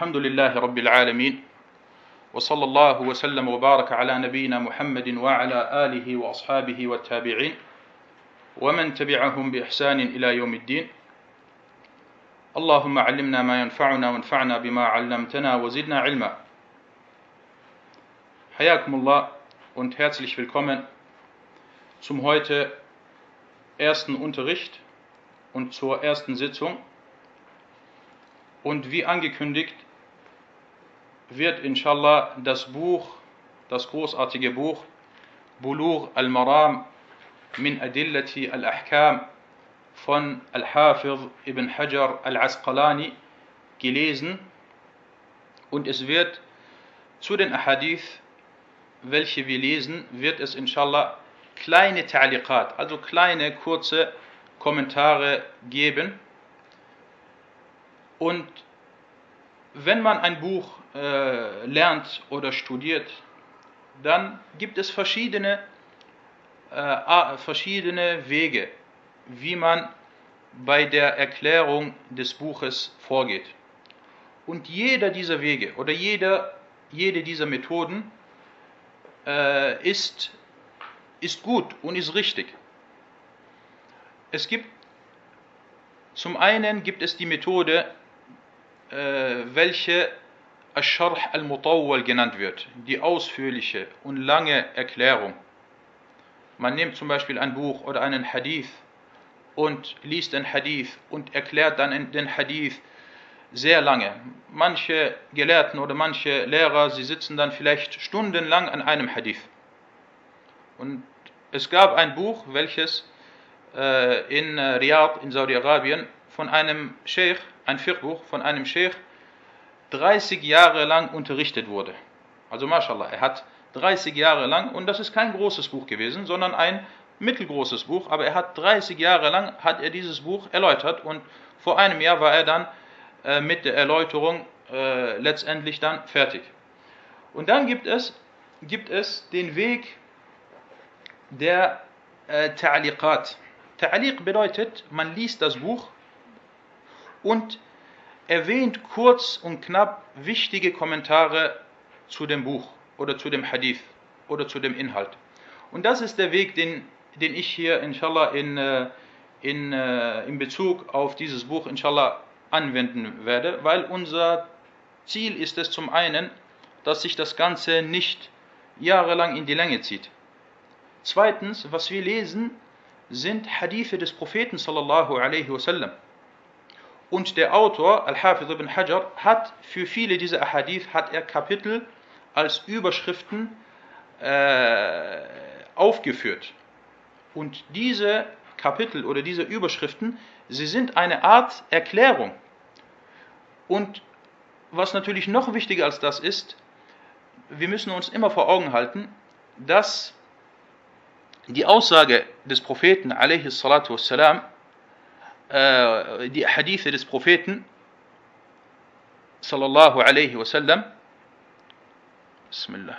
الحمد لله رب العالمين وصلى الله وسلم وبارك على نبينا محمد وعلى آله وأصحابه والتابعين ومن تبعهم بإحسان إلى يوم الدين اللهم علمنا ما ينفعنا وانفعنا بما علمتنا وزدنا علما حياكم الله und herzlich willkommen zum heute ersten Unterricht und zur ersten Sitzung. Und wie angekündigt, wird inshallah das Buch, das großartige Buch Bulur al-Maram min Adillati al-Ahkam von Al-Hafiz ibn Hajar al-Asqalani gelesen und es wird zu den Ahadith, welche wir lesen, wird es inshallah kleine Ta'liqat, also kleine kurze Kommentare geben. Und wenn man ein Buch äh, lernt oder studiert, dann gibt es verschiedene, äh, verschiedene Wege, wie man bei der Erklärung des Buches vorgeht. Und jeder dieser Wege oder jeder, jede dieser Methoden äh, ist, ist gut und ist richtig. Es gibt zum einen gibt es die Methode, welche Ash-Sharh al-Mutawwal genannt wird, die ausführliche und lange Erklärung. Man nimmt zum Beispiel ein Buch oder einen Hadith und liest den Hadith und erklärt dann den Hadith sehr lange. Manche Gelehrten oder manche Lehrer, sie sitzen dann vielleicht stundenlang an einem Hadith. Und es gab ein Buch, welches äh, in äh, Riyadh in Saudi-Arabien von einem Sheikh, ein Fiqh-Buch von einem Sheikh, 30 Jahre lang unterrichtet wurde. Also mashallah, er hat 30 Jahre lang, und das ist kein großes Buch gewesen, sondern ein mittelgroßes Buch, aber er hat 30 Jahre lang, hat er dieses Buch erläutert und vor einem Jahr war er dann äh, mit der Erläuterung äh, letztendlich dann fertig. Und dann gibt es, gibt es den Weg der äh, Ta'liqat. Ta'liq bedeutet, man liest das Buch und erwähnt kurz und knapp wichtige Kommentare zu dem Buch oder zu dem Hadith oder zu dem Inhalt. Und das ist der Weg, den, den ich hier inshallah in, äh, in, äh, in Bezug auf dieses Buch inshallah anwenden werde, weil unser Ziel ist es zum einen, dass sich das Ganze nicht jahrelang in die Länge zieht. Zweitens, was wir lesen, sind Hadithe des Propheten sallallahu alaihi wasallam. Und der Autor, Al-Hafiz ibn Hajar, hat für viele dieser Hadith hat er Kapitel als Überschriften äh, aufgeführt. Und diese Kapitel oder diese Überschriften, sie sind eine Art Erklärung. Und was natürlich noch wichtiger als das ist, wir müssen uns immer vor Augen halten, dass die Aussage des Propheten, äh, die Hadithe des Propheten, sallallahu alaihi wasallam, Bismillah.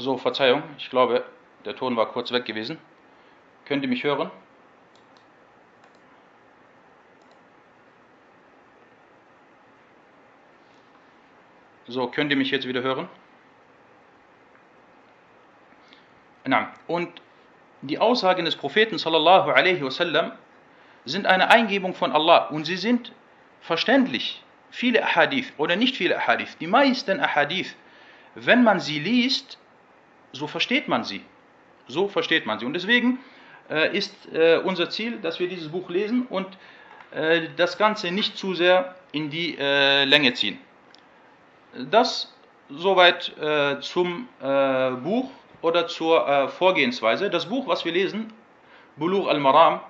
So, Verzeihung, ich glaube, der Ton war kurz weg gewesen. Könnt ihr mich hören? So, könnt ihr mich jetzt wieder hören? Na, und die Aussagen des Propheten sallallahu alaihi wasallam sind eine Eingebung von Allah und sie sind verständlich. Viele Ahadith oder nicht viele Ahadith, die meisten Ahadith, wenn man sie liest, so versteht man sie. So versteht man sie. Und deswegen äh, ist äh, unser Ziel, dass wir dieses Buch lesen und äh, das Ganze nicht zu sehr in die äh, Länge ziehen. Das soweit äh, zum äh, Buch oder zur Vorgehensweise. Das Buch, was wir lesen, Bulugh al-Maram,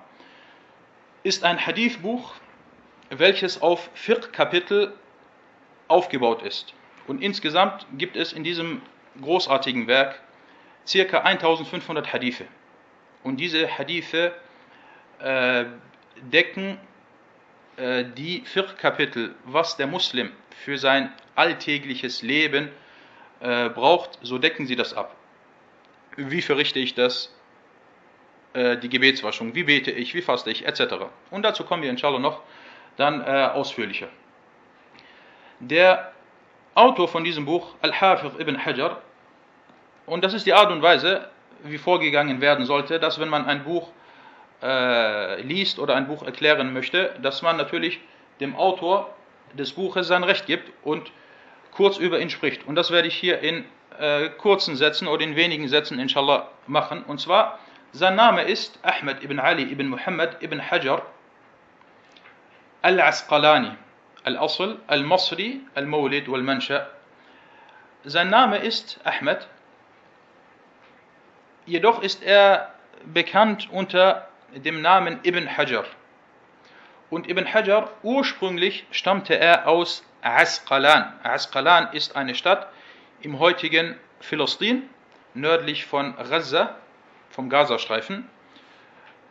ist ein Hadith-Buch welches auf vier Kapitel aufgebaut ist. Und insgesamt gibt es in diesem großartigen Werk circa 1500 Hadithe. Und diese Hadithe äh, decken äh, die vier Kapitel, was der Muslim für sein alltägliches Leben äh, braucht, so decken sie das ab. Wie verrichte ich das? Äh, die Gebetswaschung, wie bete ich, wie faste ich, etc. Und dazu kommen wir inshallah noch dann äh, ausführlicher. Der Autor von diesem Buch, Al-Hafiz ibn Hajar, und das ist die Art und Weise, wie vorgegangen werden sollte, dass wenn man ein Buch äh, liest oder ein Buch erklären möchte, dass man natürlich dem Autor des Buches sein Recht gibt und kurz über ihn spricht. Und das werde ich hier in äh, kurzen Sätzen oder in wenigen Sätzen inshallah machen. Und zwar, sein Name ist Ahmed ibn Ali ibn Muhammad ibn Hajar al-Asqalani. Al-Asl, Al-Masri, Al-Mawlid wal-Mansha. Sein Name ist Ahmed. Jedoch ist er bekannt unter dem Namen Ibn Hajar. Und Ibn Hajar, ursprünglich stammte er aus Asqalan. Asqalan ist eine Stadt im heutigen Philistin, nördlich von Gaza, vom Gazastreifen.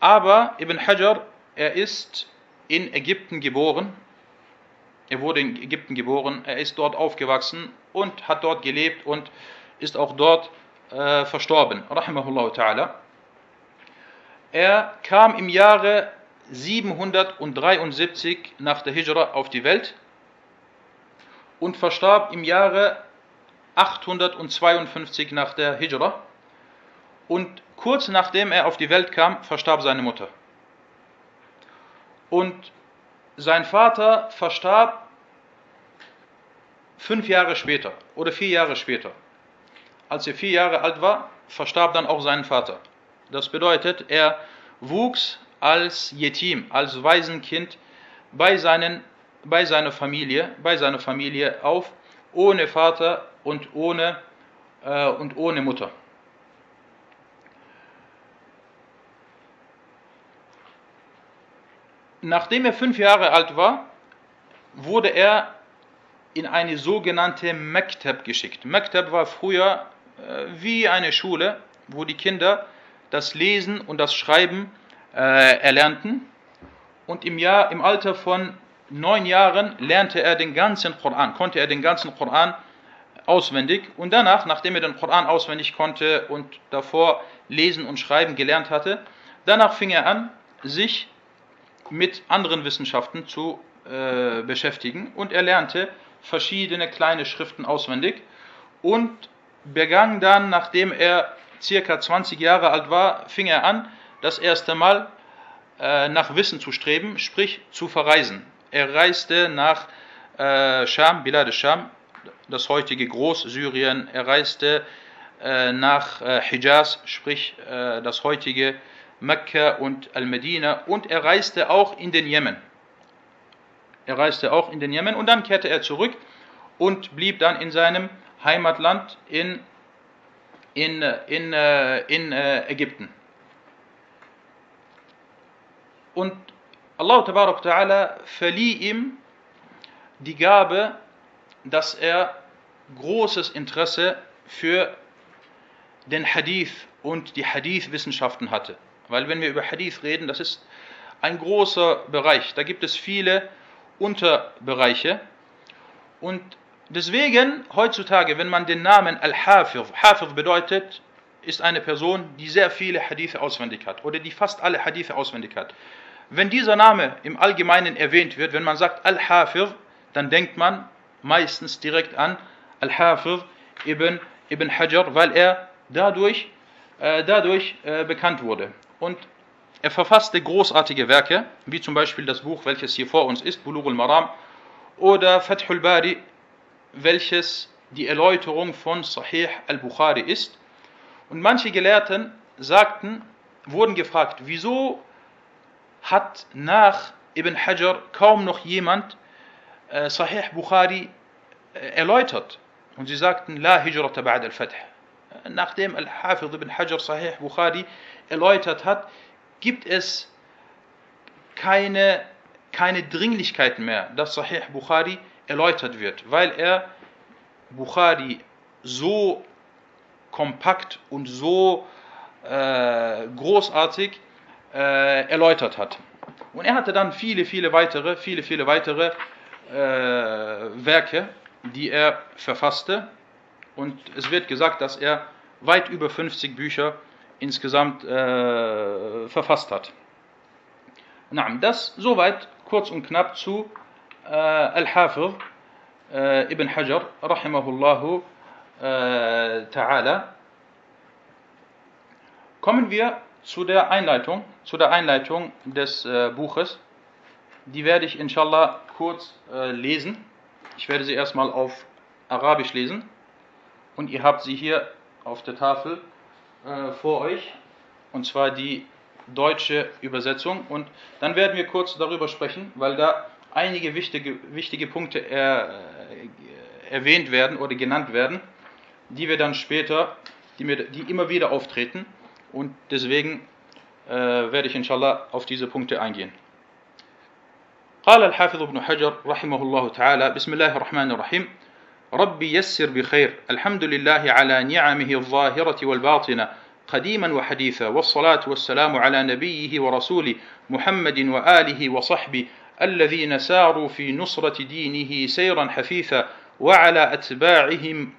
Aber Ibn Hajar, er ist in Ägypten geboren. Er wurde in Ägypten geboren, er ist dort aufgewachsen und hat dort gelebt und ist auch dort äh, verstorben. Rahimahullah ta'ala. Er kam im Jahre 773 nach der Hijra auf die Welt und verstarb im Jahre 852 nach der Hijra. Und kurz nachdem er auf die Welt kam, verstarb seine Mutter. Und sein Vater verstarb fünf Jahre später oder vier Jahre später. Als er vier Jahre alt war, verstarb dann auch sein Vater. Das bedeutet, er wuchs als Yetim, als Waisenkind bei, seinen, bei seiner Familie, bei seiner Familie auf, ohne Vater und ohne, äh, und ohne Mutter. Nachdem er fünf Jahre alt war, wurde er in eine sogenannte Mektab geschickt. Mektab war früher wie eine Schule, wo die Kinder das Lesen und das Schreiben äh, erlernten. Und im, Jahr, im Alter von neun Jahren lernte er den ganzen Koran, konnte er den ganzen Koran auswendig. Und danach, nachdem er den Koran auswendig konnte und davor Lesen und Schreiben gelernt hatte, danach fing er an, sich mit anderen Wissenschaften zu äh, beschäftigen. Und er lernte verschiedene kleine Schriften auswendig und begann dann, nachdem er circa 20 Jahre alt war, fing er an, das erste Mal äh, nach Wissen zu streben, sprich zu verreisen. Er reiste nach äh, Scham, Bilad Scham, das heutige Großsyrien. Er reiste äh, nach äh, Hijaz, sprich äh, das heutige Mekka und Al-Medina. Und er reiste auch in den Jemen. Er reiste auch in den Jemen und dann kehrte er zurück und blieb dann in seinem Heimatland in, in, in, äh, in, in Ägypten. Und Allah Ta'ala verlieh ihm die Gabe, dass er großes Interesse für den Hadith und die Hadith-Wissenschaften hatte. Weil wenn wir über Hadith reden, das ist ein großer Bereich. Da gibt es viele Unterbereiche. Und deswegen heutzutage, wenn man den Namen Al-Hafir, Hafir bedeutet, ist eine Person, die sehr viele Hadithe auswendig hat oder die fast alle Hadithe auswendig hat. Wenn dieser Name im Allgemeinen erwähnt wird, wenn man sagt Al-Hafir, dann denkt man meistens direkt an Al-Hafir ibn, ibn Hajar, weil er dadurch, äh, dadurch äh, bekannt wurde. Und er verfasste großartige Werke, wie zum Beispiel das Buch, welches hier vor uns ist, Bulugh al-Maram, oder Fathul Bari, welches die Erläuterung von Sahih al-Bukhari ist. Und manche Gelehrten sagten, wurden gefragt, wieso hat nach Ibn Hajar kaum noch jemand äh, Sahih Bukhari äh, erläutert. Und sie sagten, La hijrata ba'd al-Fath. Nachdem Al-Hafidh Ibn Hajar Sahih Bukhari erläutert hat, gibt es keine keine Dringlichkeit mehr, dass Sahih Bukhari erläutert wird, weil er Bukhari so kompakt und so äh, großartig äh, erläutert hat. Und er hatte dann viele, viele weitere, viele, viele weitere äh, Werke, die er verfasste. Und es wird gesagt, dass er weit über 50 Bücher insgesamt äh, verfasst hat. das soweit kurz und knapp zu Al-Hafir äh, Ibn Hajar, rahimahullahu ta'ala. Kommen wir zu der Einleitung, zu der Einleitung des äh, Buches. Die werde ich inshallah kurz äh, lesen. Ich werde sie erstmal auf Arabisch lesen und ihr habt sie hier auf der Tafel äh, vor euch und zwar die deutsche Übersetzung und dann werden wir kurz darüber sprechen, weil da einige wichtige, wichtige Punkte er, äh, erwähnt werden oder genannt werden, die wir dann später, die, mir, die immer wieder auftreten und deswegen äh, werde ich inshallah auf diese Punkte eingehen. قال الحافظ ابن حجر رحمه الله تعالى بسم الله الرحمن الرحيم ربي يسر بخير الحمد لله على نعمه الظاهرة والباطنة قديما وحديثا والصلاة والسلام على نبيه ورسوله محمد وآله وصحبه الذين ساروا في نصرة دينه سيرا حثيثا وعلى أتباعهم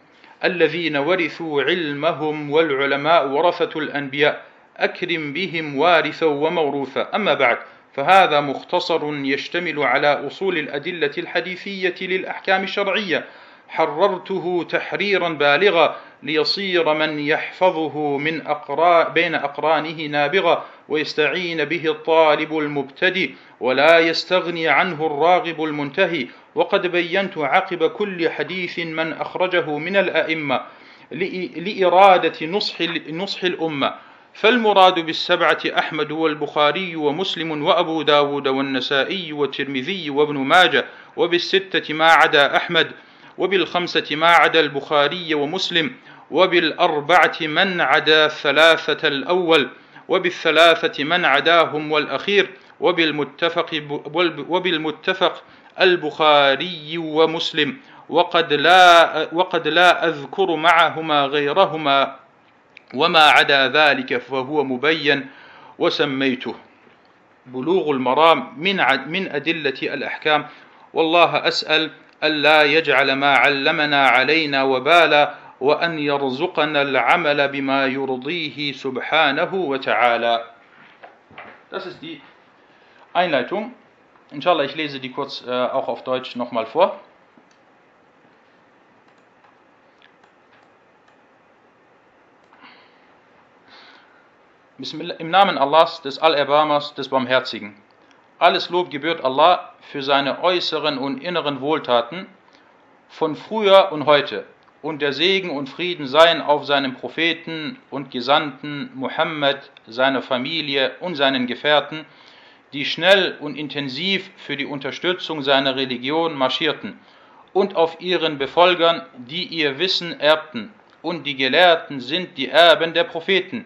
الذين ورثوا علمهم والعلماء ورثة الأنبياء أكرم بهم وارثا وموروثا. أما بعد فهذا مختصر يشتمل على أصول الأدلة الحديثية للأحكام الشرعية. حررته تحريرا بالغا ليصير من يحفظه من أقرا بين أقرانه نابغا ويستعين به الطالب المبتدئ ولا يستغني عنه الراغب المنتهي. وقد بينت عقب كل حديث من أخرجه من الأئمة لإرادة نصح, نصح الأمة. فالمراد بالسبعة أحمد والبخاري ومسلم وأبو داود والنسائي والترمذي وابن ماجة وبالستة ما عدا أحمد وبالخمسة ما عدا البخاري ومسلم وبالأربعة من عدا الثلاثة الأول وبالثلاثة من عداهم والأخير وبالمتفق وبالمتفق البخاري ومسلم. وقد لا وقد لا أذكر معهما غيرهما وما عدا ذلك فهو مبين وسميته. بلوغ المرام من من أدلة الأحكام. والله أسأل ألا يجعل ما علمنا علينا وبالا وأن يرزقنا العمل بما يرضيه سبحانه وتعالى Das ist die Einleitung. Inshallah, ich lese die kurz äh, auch auf Deutsch nochmal vor. Im Namen Allahs, des Allerbarmers, des Barmherzigen. Alles Lob gebührt Allah für seine äußeren und inneren Wohltaten von früher und heute. und der Segen und Frieden seien auf seinem Propheten und Gesandten Muhammad, seiner Familie und seinen Gefährten, die schnell und intensiv für die Unterstützung seiner Religion marschierten, und auf ihren Befolgern, die ihr Wissen erbten. Und die Gelehrten sind die Erben der Propheten.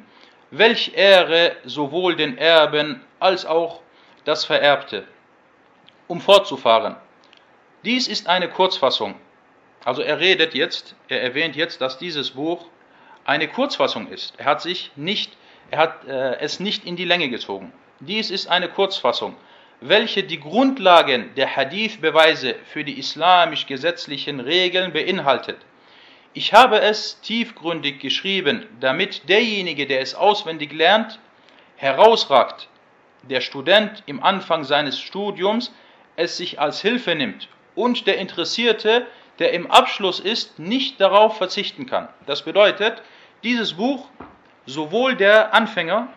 Welch Ehre sowohl den Erben als auch das Vererbte. Um fortzufahren. Dies ist eine Kurzfassung. Also er redet jetzt, er erwähnt jetzt, dass dieses Buch eine Kurzfassung ist. Er hat sich nicht, er hat äh, es nicht in die Länge gezogen. Dies ist eine Kurzfassung, welche die Grundlagen der Hadith-Beweise für die islamisch-gesetzlichen Regeln beinhaltet. Ich habe es tiefgründig geschrieben, damit derjenige, der es auswendig lernt, herausragt der Student im Anfang seines Studiums es sich als Hilfe nimmt und der Interessierte, der im Abschluss ist, nicht darauf verzichten kann. Das bedeutet, dieses Buch sowohl der Anfänger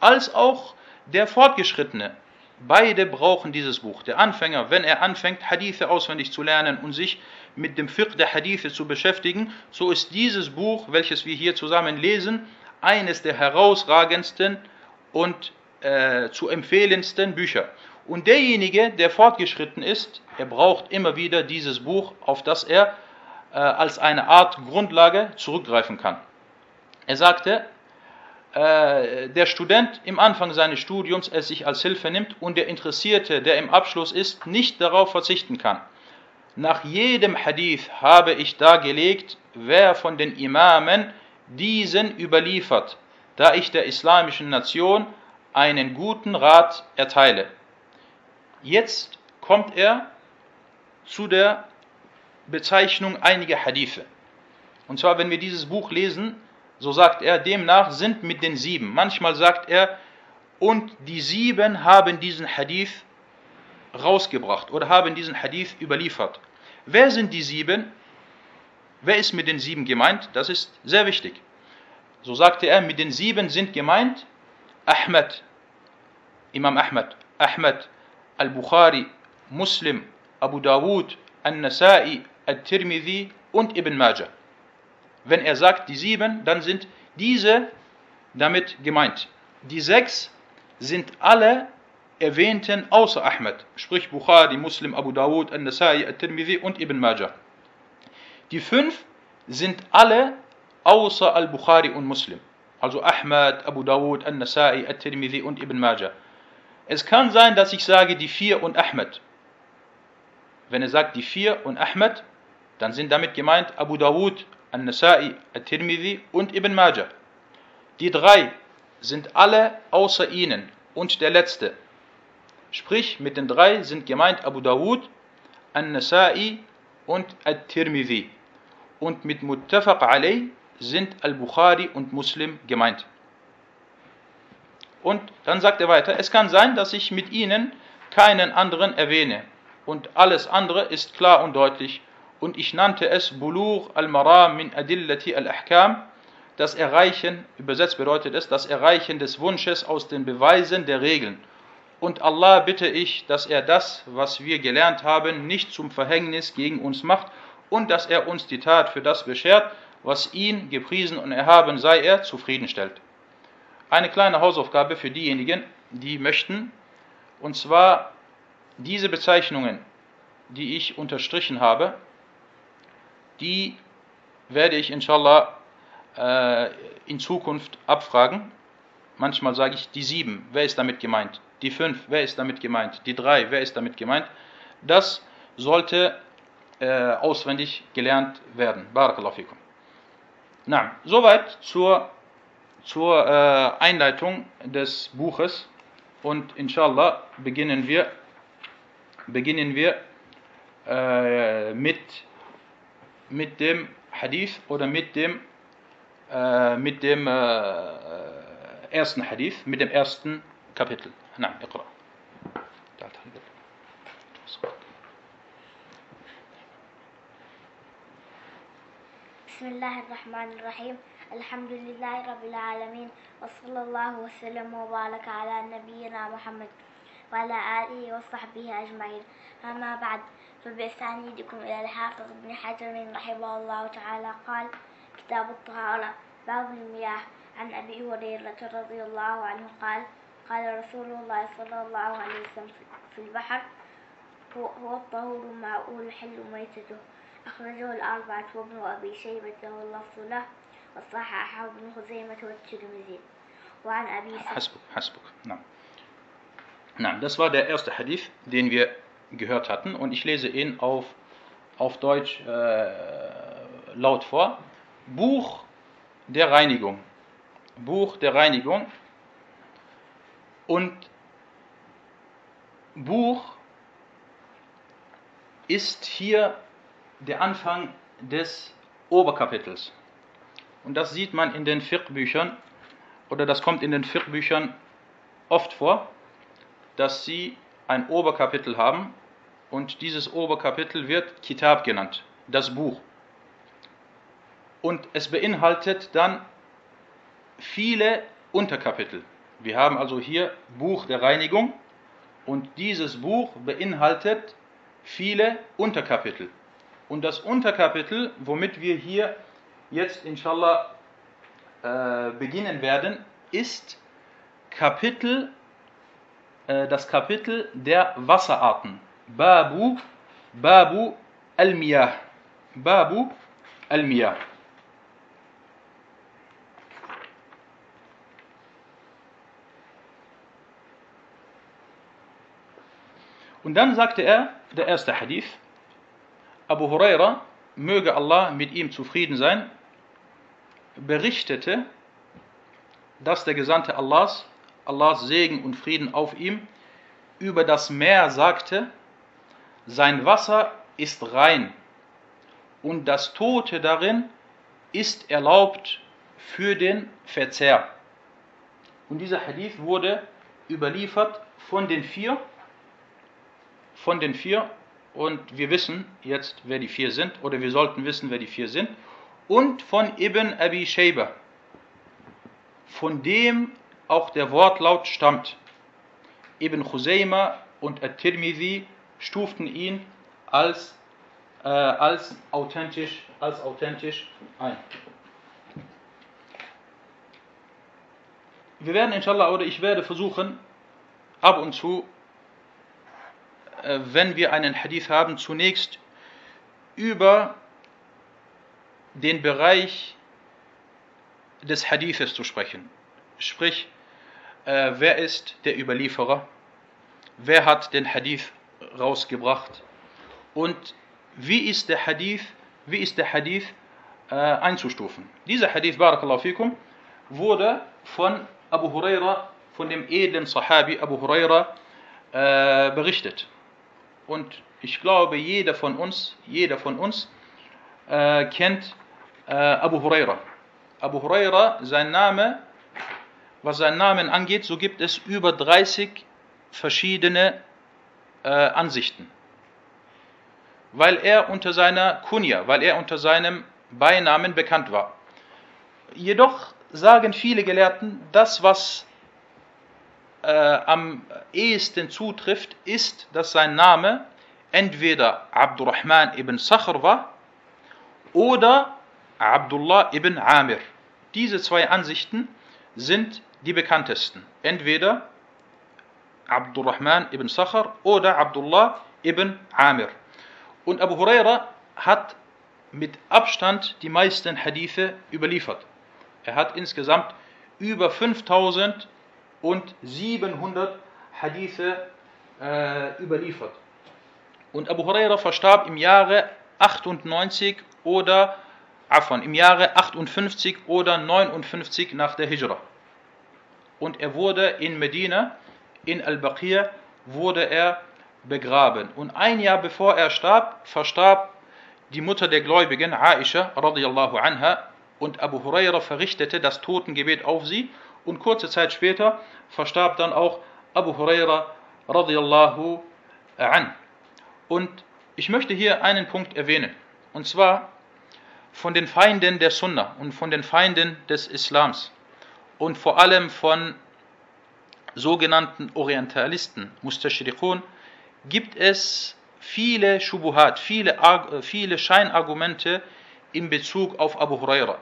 als auch der Fortgeschrittene, beide brauchen dieses Buch. Der Anfänger, wenn er anfängt, Hadithe auswendig zu lernen und sich mit dem Fiqh der Hadithe zu beschäftigen, so ist dieses Buch, welches wir hier zusammen lesen, eines der herausragendsten und äh, zu empfehlendsten Bücher. Und derjenige, der fortgeschritten ist, er braucht immer wieder dieses Buch, auf das er äh, als eine Art Grundlage zurückgreifen kann. Er sagte, äh, der Student im Anfang seines Studiums es sich als Hilfe nimmt und der Interessierte, der im Abschluss ist, nicht darauf verzichten kann. Nach jedem Hadith habe ich dargelegt, wer von den Imamen diesen überliefert, da ich der islamischen Nation einen guten Rat erteile. Jetzt kommt er zu der Bezeichnung einiger Hadithe. Und zwar, wenn wir dieses Buch lesen, so sagt er, demnach sind mit den sieben. Manchmal sagt er, und die sieben haben diesen Hadith rausgebracht oder haben diesen Hadith überliefert. Wer sind die sieben? Wer ist mit den sieben gemeint? Das ist sehr wichtig. So sagte er, mit den sieben sind gemeint Ahmed, Imam Ahmed, Ahmed, Al-Bukhari, Muslim, Abu Dawud, An-Nasai, Al-Tirmidhi und Ibn Majah. Wenn er sagt die sieben, dann sind diese damit gemeint. Die sechs sind alle erwähnten außer Ahmed, sprich Bukhari, Muslim, Abu Dawud, An-Nasai, Al-Tirmidhi und Ibn Majah. Die fünf sind alle außer Al-Bukhari und Muslim. Also Ahmed, Abu Dawud, An-Nasai, Al-Tirmidhi und Ibn Majah. Es kann sein, dass ich sage die vier und Ahmed. Wenn er sagt die vier und Ahmed, dann sind damit gemeint Abu Dawud, An-Nasai, At-Tirmidhi und Ibn Majah. Die drei sind alle außer ihnen und der letzte. Sprich, mit den drei sind gemeint Abu Dawud, An-Nasai und At-Tirmidhi. Und mit Muttafaq alay sind Al-Bukhari und Muslim gemeint. Und dann sagt er weiter, es kann sein, dass ich mit ihnen keinen anderen erwähne. Und alles andere ist klar und deutlich und ich nannte es Bulugh al-Maram min Adillati al-Ahkam. Das Erreichen, übersetzt bedeutet es, das Erreichen des Wunsches aus den Beweisen der Regeln. Und Allah bitte ich, dass er das, was wir gelernt haben, nicht zum Verhängnis gegen uns macht und dass er uns die Tat für das beschert, was ihn, gepriesen und erhaben sei er, zufriedenstellt. Eine kleine Hausaufgabe für diejenigen, die möchten, und zwar diese Bezeichnungen, die ich unterstrichen habe, die werde ich inshallah äh, in Zukunft abfragen. Manchmal sage ich die sieben, wer ist damit gemeint? Die fünf, wer ist damit gemeint? Die drei, wer ist damit gemeint? Das sollte äh, auswendig gelernt werden. Barakallahu fikum. Na, soweit zur, zur äh, Einleitung des Buches und inshallah beginnen wir, beginnen wir äh, mit mit dem Hadith oder mit dem, äh, mit dem äh, ersten Hadith, mit dem ersten Kapitel. نعم اقرأ. بسم الله الرحمن الرحيم الحمد لله رب العالمين وصلى الله وسلم وبارك على نبينا محمد وعلى آله وصحبه أجمعين. أما بعد فبأسانيدكم إلى الحافظ ابن حجر رحمه الله تعالى قال كتاب الطهارة باب المياه عن أبي هريرة رضي الله عنه قال قال رسول الله صلى الله عليه وسلم في البحر هو الطهور ماؤه الحل ميتته. أخرجه الأربعة وابن أبي شيبة واللفظ له وصححه ابن خزيمة والترمذي وعن أبي حسبك حسبك نعم نعم das war der erste Hadith den wir gehört hatten. Und ich lese ihn auf, auf Deutsch äh, laut vor. Buch der Reinigung. Buch der Reinigung. Und Buch ist hier der Anfang des Oberkapitels. Und das sieht man in den Fiqh-Büchern, oder das kommt in den Fiqh-Büchern oft vor, dass sie ein Oberkapitel haben und dieses Oberkapitel wird Kitab genannt, das Buch. Und es beinhaltet dann viele Unterkapitel. Wir haben also hier Buch der Reinigung und dieses Buch beinhaltet viele Unterkapitel. Und das Unterkapitel, womit wir hier jetzt inshallah äh, beginnen werden, ist Kapitel, äh, das Kapitel der Wasserarten. Babu, Babu al-Miyah. Babu al-Miyah. Und dann sagte er, der erste Hadith, Abu Huraira, möge Allah mit ihm zufrieden sein, berichtete, dass der Gesandte Allahs, Allahs Segen und Frieden auf ihm, über das Meer sagte, sein Wasser ist rein und das Tote darin ist erlaubt für den Verzehr. Und dieser Hadith wurde überliefert von den vier, von den vier, und wir wissen jetzt, wer die vier sind, oder wir sollten wissen, wer die vier sind, und von Ibn Abi Shayba, von dem auch der Wortlaut stammt. Ibn Khuzayma und At-Tirmidhi stuften ihn als, äh, als, authentisch, als authentisch ein. Wir werden inshallah oder ich werde versuchen, ab und zu, äh, wenn wir einen Hadith haben, zunächst über den Bereich des Hadithes zu sprechen. Sprich, äh, wer ist der Überlieferer? Wer hat den Hadith rausgebracht? Und wie ist der Hadith, wie ist der Hadith äh, einzustufen? Dieser Hadith, Barakallahu fikum, wurde von Abu Huraira, von dem edlen Sahabi Abu Huraira äh, berichtet. Und ich glaube, jeder von uns, jeder von uns äh, kennt äh, Abu Huraira. Abu Huraira, sein Name, was seinen Namen angeht, so gibt es über 30 verschiedene äh, Ansichten. Weil er unter seiner Kunja, weil er unter seinem Beinamen bekannt war. Jedoch sagen viele Gelehrten, das, was äh, am ehesten zutrifft, ist, dass sein Name entweder Abdurrahman ibn Sakhr war oder Abdullah ibn Amir. Diese zwei Ansichten sind die bekanntesten. Entweder Abdurrahman ibn Sakhr oder Abdullah ibn Amir. Und Abu Huraira hat mit Abstand die meisten Hadithe überliefert. Er hat insgesamt über 5700 Hadithe äh, überliefert. Und Abu Huraira verstarb im Jahre 98 oder Afan, im Jahre 58 oder 59 nach der Hijra. Und er wurde in Medina, in Al-Baqir, wurde er begraben. Und ein Jahr bevor er starb, verstarb die Mutter der Gläubigen, Aisha radiallahu anha, und Abu Huraira verrichtete das Totengebet auf sie und kurze Zeit später verstarb dann auch Abu Huraira radiallahu an. Und ich möchte hier einen Punkt erwähnen, und zwar von den Feinden der Sunna und von den Feinden des Islams und vor allem von sogenannten Orientalisten, Mustashriqun, gibt es viele Schubuhat, viele, viele Scheinargumente in Bezug auf Abu Huraira.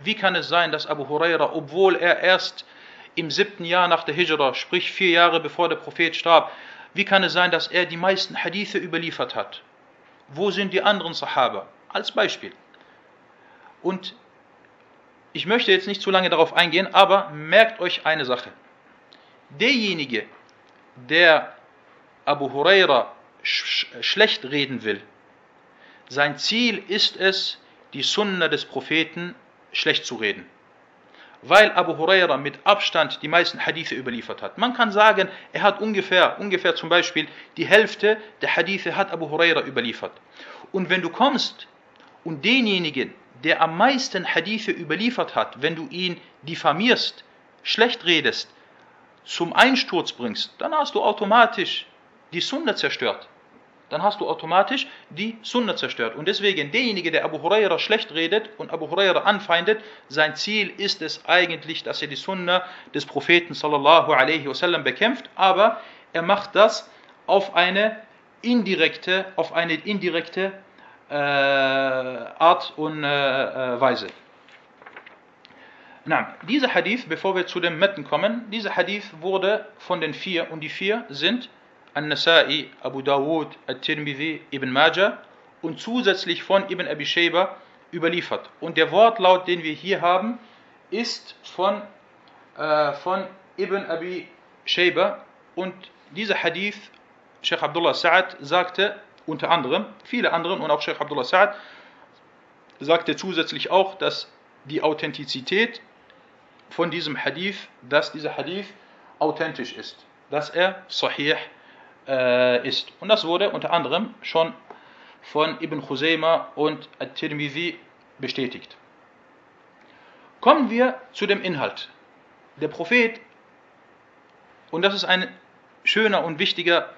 Wie kann es sein, dass Abu Huraira, obwohl er erst im siebten Jahr nach der Hijra, sprich vier Jahre bevor der Prophet starb, wie kann es sein, dass er die meisten Hadithe überliefert hat? Wo sind die anderen Sahaba? Als Beispiel. Und ich möchte jetzt nicht zu lange darauf eingehen, aber merkt euch eine Sache. Derjenige, der Abu Huraira sch schlecht reden will, sein Ziel ist es, die Sunna des Propheten schlecht zu reden. Weil Abu Huraira mit Abstand die meisten Hadithe überliefert hat. Man kann sagen, er hat ungefähr, ungefähr zum Beispiel die Hälfte der Hadithe hat Abu Huraira überliefert. Und wenn du kommst und denjenigen, der am meisten Hadithe überliefert hat, wenn du ihn diffamierst, schlecht redest, zum Einsturz bringst, dann hast du automatisch die Sunna zerstört dann hast du automatisch die Sunna zerstört. Und deswegen, derjenige, der Abu Huraira schlecht redet und Abu Huraira anfeindet, sein Ziel ist es eigentlich, dass er die Sunna des Propheten sallallahu alaihi wasallam bekämpft, aber er macht das auf eine indirekte, auf eine indirekte äh, Art und äh, äh Weise. Na, dieser Hadith, bevor wir zu dem Metten kommen, dieser Hadith wurde von den vier, und die vier sind An-Nasai, Abu Dawud, At-Tirmidhi, Ibn Majah und zusätzlich von Ibn Abi Shayba überliefert. Und der Wortlaut, den wir hier haben, ist von, äh, von Ibn Abi Shayba und dieser Hadith Sheikh Abdullah Sa'ad sagte unter anderem, viele anderen und auch Sheikh Abdullah Sa'ad sagte zusätzlich auch, dass die Authentizität von diesem Hadith, dass dieser Hadith authentisch ist, dass er sahih äh, ist. Und das wurde unter anderem schon von Ibn Khuzaymah und At-Tirmidhi bestätigt. Kommen wir zu dem Inhalt. Der Prophet, und das ist ein schöner und wichtiger,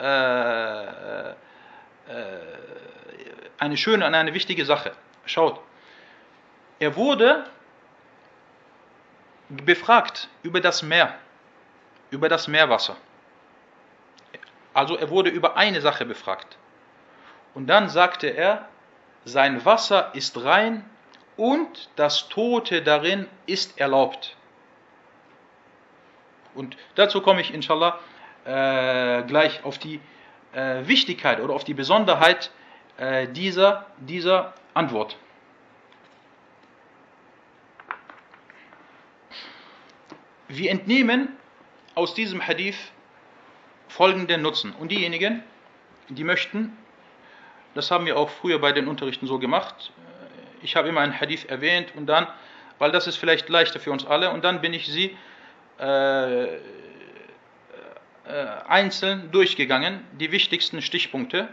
äh, äh, eine schöne und eine wichtige Sache. Schaut, er wurde befragt über das Meer, über das Meerwasser. Also er wurde über eine Sache befragt. Und dann sagte er, sein Wasser ist rein und das Tote darin ist erlaubt. Und dazu komme ich inshallah äh, gleich auf die äh, Wichtigkeit oder auf die Besonderheit äh, dieser, dieser Antwort. Wir entnehmen aus diesem Hadith folgenden Nutzen. Und diejenigen, die möchten, das haben wir auch früher bei den Unterrichten so gemacht, ich habe immer einen Hadith erwähnt und dann, weil das ist vielleicht leichter für uns alle, und dann bin ich sie äh, äh, einzeln durchgegangen, die wichtigsten Stichpunkte.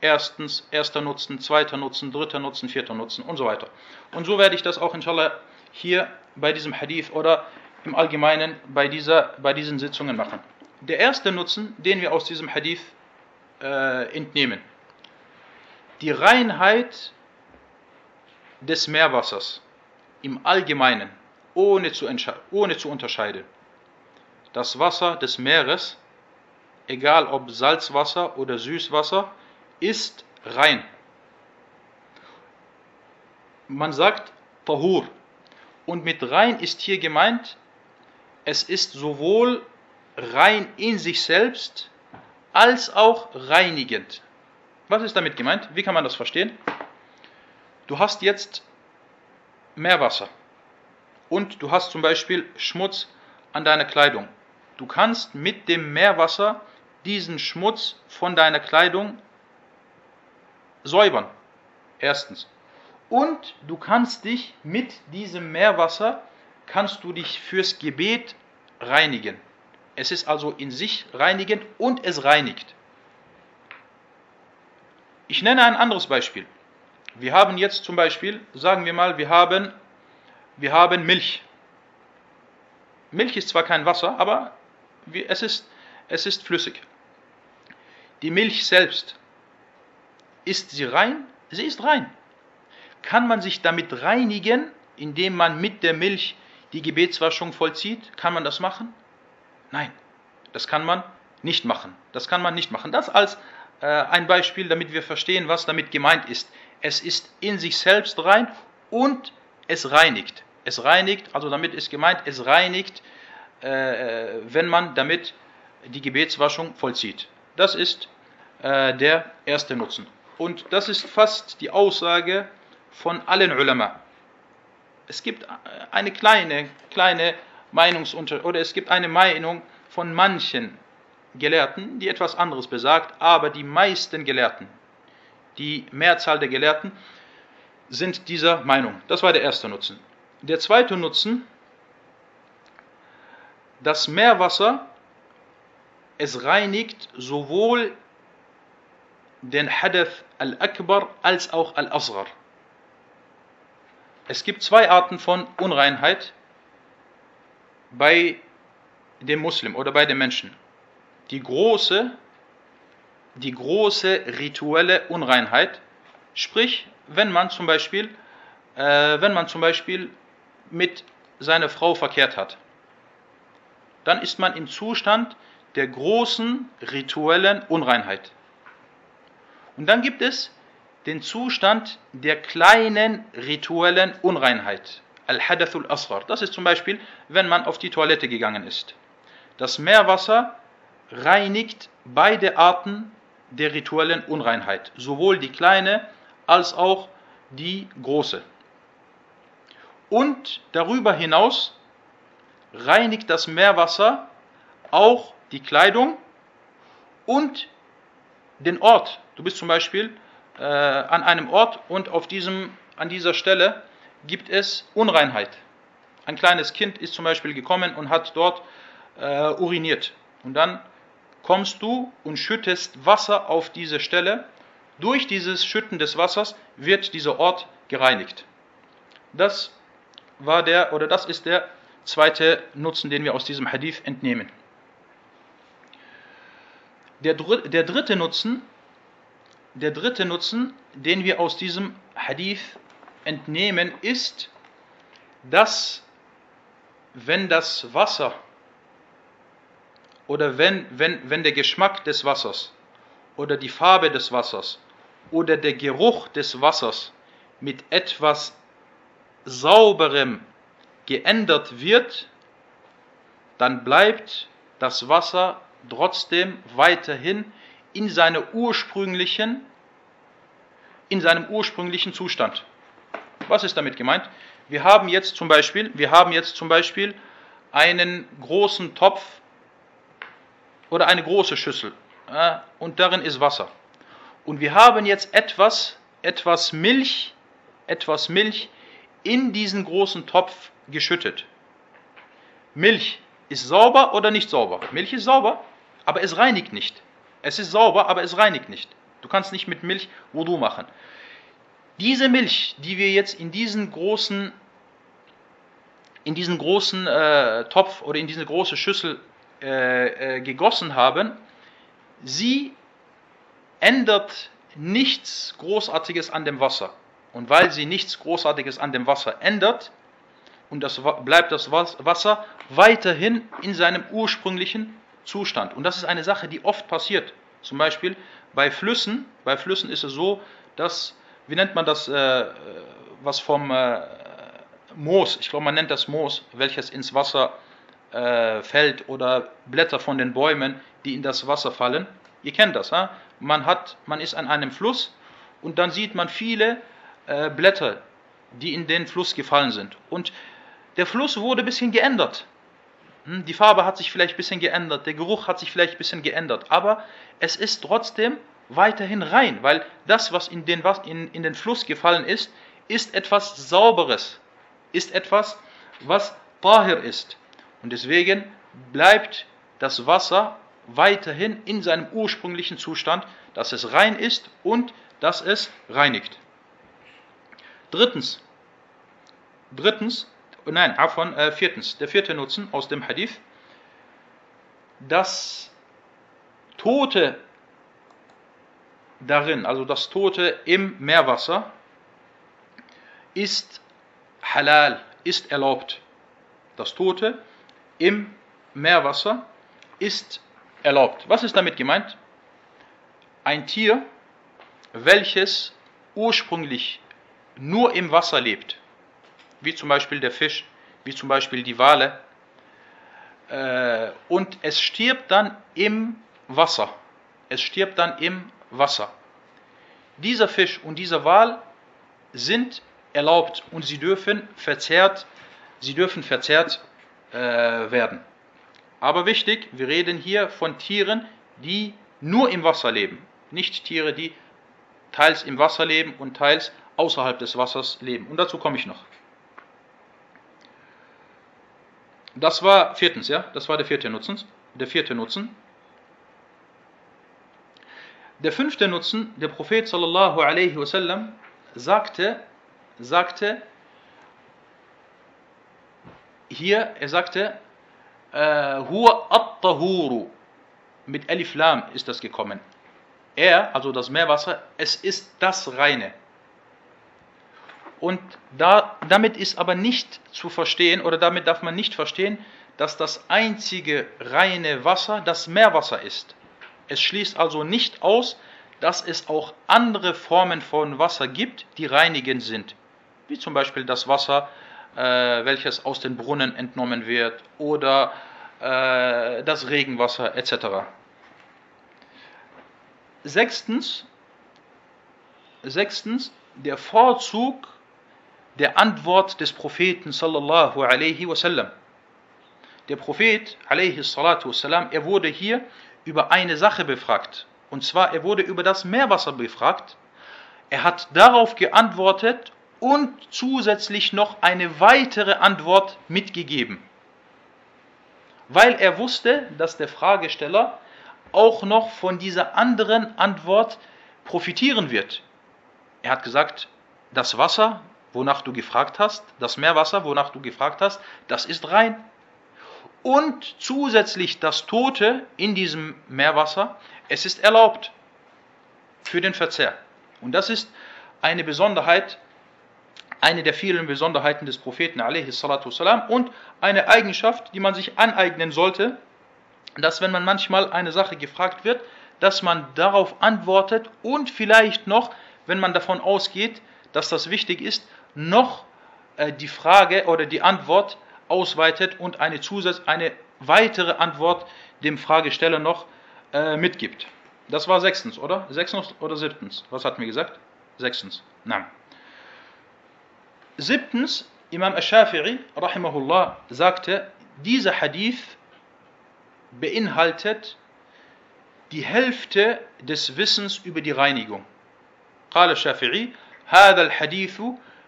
Erstens, erster Nutzen, zweiter Nutzen, dritter Nutzen, vierter Nutzen und so weiter. Und so werde ich das auch inshallah hier bei diesem Hadith oder im Allgemeinen bei, dieser, bei diesen Sitzungen machen. Der erste Nutzen, den wir aus diesem Hadith äh, entnehmen, die Reinheit des Meerwassers im Allgemeinen, ohne zu, ohne zu unterscheiden. Das Wasser des Meeres, egal ob Salzwasser oder Süßwasser, ist rein. Man sagt Tahur. Und mit rein ist hier gemeint es ist sowohl rein in sich selbst als auch reinigend. Was ist damit gemeint? Wie kann man das verstehen? Du hast jetzt Meerwasser und du hast zum Beispiel Schmutz an deiner Kleidung. Du kannst mit dem Meerwasser diesen Schmutz von deiner Kleidung säubern. Erstens. Und du kannst dich mit diesem Meerwasser kannst du dich fürs Gebet reinigen. Es ist also in sich reinigend und es reinigt. Ich nenne ein anderes Beispiel. Wir haben jetzt zum Beispiel, sagen wir mal, wir haben, wir haben Milch. Milch ist zwar kein Wasser, aber es ist, es ist flüssig. Die Milch selbst, ist sie rein? Sie ist rein. Kann man sich damit reinigen, indem man mit der Milch die Gebetswaschung vollzieht? Kann man das machen? Nein, das kann man nicht machen. Das kann man nicht machen. Das als äh, ein Beispiel, damit wir verstehen, was damit gemeint ist. Es ist in sich selbst rein und es reinigt. Es reinigt, also damit ist gemeint, es reinigt, äh, wenn man damit die Gebetswaschung vollzieht. Das ist äh, der erste Nutzen. Und das ist fast die Aussage von allen Ulama es gibt eine kleine, kleine Meinungsunter oder es gibt eine Meinung von manchen Gelehrten, die etwas anderes besagt, aber die meisten Gelehrten, die Mehrzahl der Gelehrten, sind dieser Meinung. Das war der erste Nutzen. Der zweite Nutzen, das Meerwasser, es reinigt sowohl den Hadath al-Akbar als auch al-Asghar. Es gibt zwei Arten von Unreinheit bei dem Muslim oder bei den Menschen. Die große, die große rituelle Unreinheit, sprich, wenn man zum Beispiel, äh, wenn man zum Beispiel mit seiner Frau verkehrt hat, dann ist man im Zustand der großen rituellen Unreinheit. Und dann gibt es den Zustand der kleinen rituellen Unreinheit. Al-Hadathul Asghar. Das ist zum Beispiel, wenn man auf die Toilette gegangen ist. Das Meerwasser reinigt beide Arten der rituellen Unreinheit, sowohl die kleine als auch die große. Und darüber hinaus reinigt das Meerwasser auch die Kleidung und den Ort. Du bist zum Beispiel äh, an einem Ort und auf diesem, an dieser Stelle gibt es Unreinheit. Ein kleines Kind ist zum Beispiel gekommen und hat dort äh, uriniert. Und dann kommst du und schüttest Wasser auf diese Stelle. Durch dieses Schütten des Wassers wird dieser Ort gereinigt. Das war der oder das ist der zweite Nutzen, den wir aus diesem Hadith entnehmen. Der, der dritte Nutzen, der dritte Nutzen, den wir aus diesem Hadith entnehmen, ist, dass wenn das Wasser oder wenn, wenn, wenn der Geschmack des Wassers oder die Farbe des Wassers oder der Geruch des Wassers mit etwas Sauberem geändert wird, dann bleibt das Wasser trotzdem weiterhin in, seine ursprünglichen, in seinem ursprünglichen Zustand. Was ist damit gemeint? Wir haben jetzt zum Beispiel, wir haben jetzt zum Beispiel einen großen Topf oder eine große Schüssel äh, und darin ist Wasser. Und wir haben jetzt etwas, etwas Milch, etwas Milch in diesen großen Topf geschüttet. Milch ist sauber oder nicht sauber? Milch ist sauber, aber es reinigt nicht. Es ist sauber, aber es reinigt nicht. Du kannst nicht mit Milch Wudu machen. Diese Milch, die wir jetzt in diesen großen, in diesen großen äh, Topf oder in diese große Schüssel äh, äh, gegossen haben, sie ändert nichts Großartiges an dem Wasser. Und weil sie nichts Großartiges an dem Wasser ändert, und das bleibt das Wasser weiterhin in seinem ursprünglichen Zustand. Und das ist eine Sache, die oft passiert. Zum Beispiel bei Flüssen. Bei Flüssen ist es so, dass, wie nennt man das, äh, was vom äh, Moos, ich glaube man nennt das Moos, welches ins Wasser äh, fällt oder Blätter von den Bäumen, die in das Wasser fallen. Ihr kennt das, ha? Man, hat, man ist an einem Fluss und dann sieht man viele äh, Blätter, die in den Fluss gefallen sind. Und der Fluss wurde ein bisschen geändert. Hm, die Farbe hat sich vielleicht ein bisschen geändert, der Geruch hat sich vielleicht ein bisschen geändert, aber es ist trotzdem weiterhin rein, weil das, was in den, in, in den Fluss gefallen ist, ist etwas Sauberes, ist etwas, was Tahir ist. Und deswegen bleibt das Wasser weiterhin in seinem ursprünglichen Zustand, dass es rein ist und dass es reinigt. Drittens, drittens, nein, davon, äh, viertens, der vierte Nutzen aus dem Hadith, das Tote darin, also das Tote im Meerwasser, ist halal, ist erlaubt. Das Tote im Meerwasser ist erlaubt. Was ist damit gemeint? Ein Tier, welches ursprünglich nur im Wasser lebt, wie zum Beispiel der Fisch, wie zum Beispiel die Wale, äh, und es stirbt dann im Wasser. Es stirbt dann im Wasser. Dieser Fisch und dieser Wal sind erlaubt und sie dürfen verzehrt, sie dürfen verzehrt äh, werden. Aber wichtig, wir reden hier von Tieren, die nur im Wasser leben, nicht Tiere, die teils im Wasser leben und teils außerhalb des Wassers leben. Und dazu komme ich noch. Das war viertens, ja, das war der vierte Nutzen. Der vierte Nutzen. Der fünfte Nutzen, der Prophet sallallahu alaihi wasallam sagte, sagte hier, er sagte, äh, huwa at-tahuru, mit Alif Lam ist das gekommen. Er, also das Meerwasser, es ist das Reine. Und da, damit ist aber nicht zu verstehen, oder damit darf man nicht verstehen, dass das einzige reine Wasser das Meerwasser ist. Es schließt also nicht aus, dass es auch andere Formen von Wasser gibt, die reinigend sind. Wie zum Beispiel das Wasser, äh, welches aus den Brunnen entnommen wird, oder äh, das Regenwasser etc. Sechstens, sechstens, der Vorzug der Antwort des Propheten sallallahu alaihi wasallam. Der Prophet alaihi salatu wasallam, er wurde hier über eine Sache befragt. Und zwar, er wurde über das Meerwasser befragt. Er hat darauf geantwortet und zusätzlich noch eine weitere Antwort mitgegeben. Weil er wusste, dass der Fragesteller auch noch von dieser anderen Antwort profitieren wird. Er hat gesagt, das Wasser, wonach du gefragt hast, das Meerwasser, wonach du gefragt hast, das ist rein Und zusätzlich das Tote in diesem Meerwasser, es ist erlaubt für den Verzehr. Und das ist eine Besonderheit, eine der vielen Besonderheiten des Propheten والسلام, und eine Eigenschaft, die man sich aneignen sollte, dass wenn man manchmal eine Sache gefragt wird, dass man darauf antwortet und vielleicht noch, wenn man davon ausgeht, dass das wichtig ist, noch äh, die Frage oder die Antwort ausweitet und eine, Zusatz, eine weitere Antwort dem Fragesteller noch äh, mitgibt. Das war sechstens, oder? Sechstens oder siebtens? Was hat mir gesagt? Sechstens. Nein. Siebtens, Imam Ash-Shafi'i, rahimahullah, sagte, dieser Hadith beinhaltet die Hälfte des Wissens über die Reinigung. قال الشافعي هذا الحديث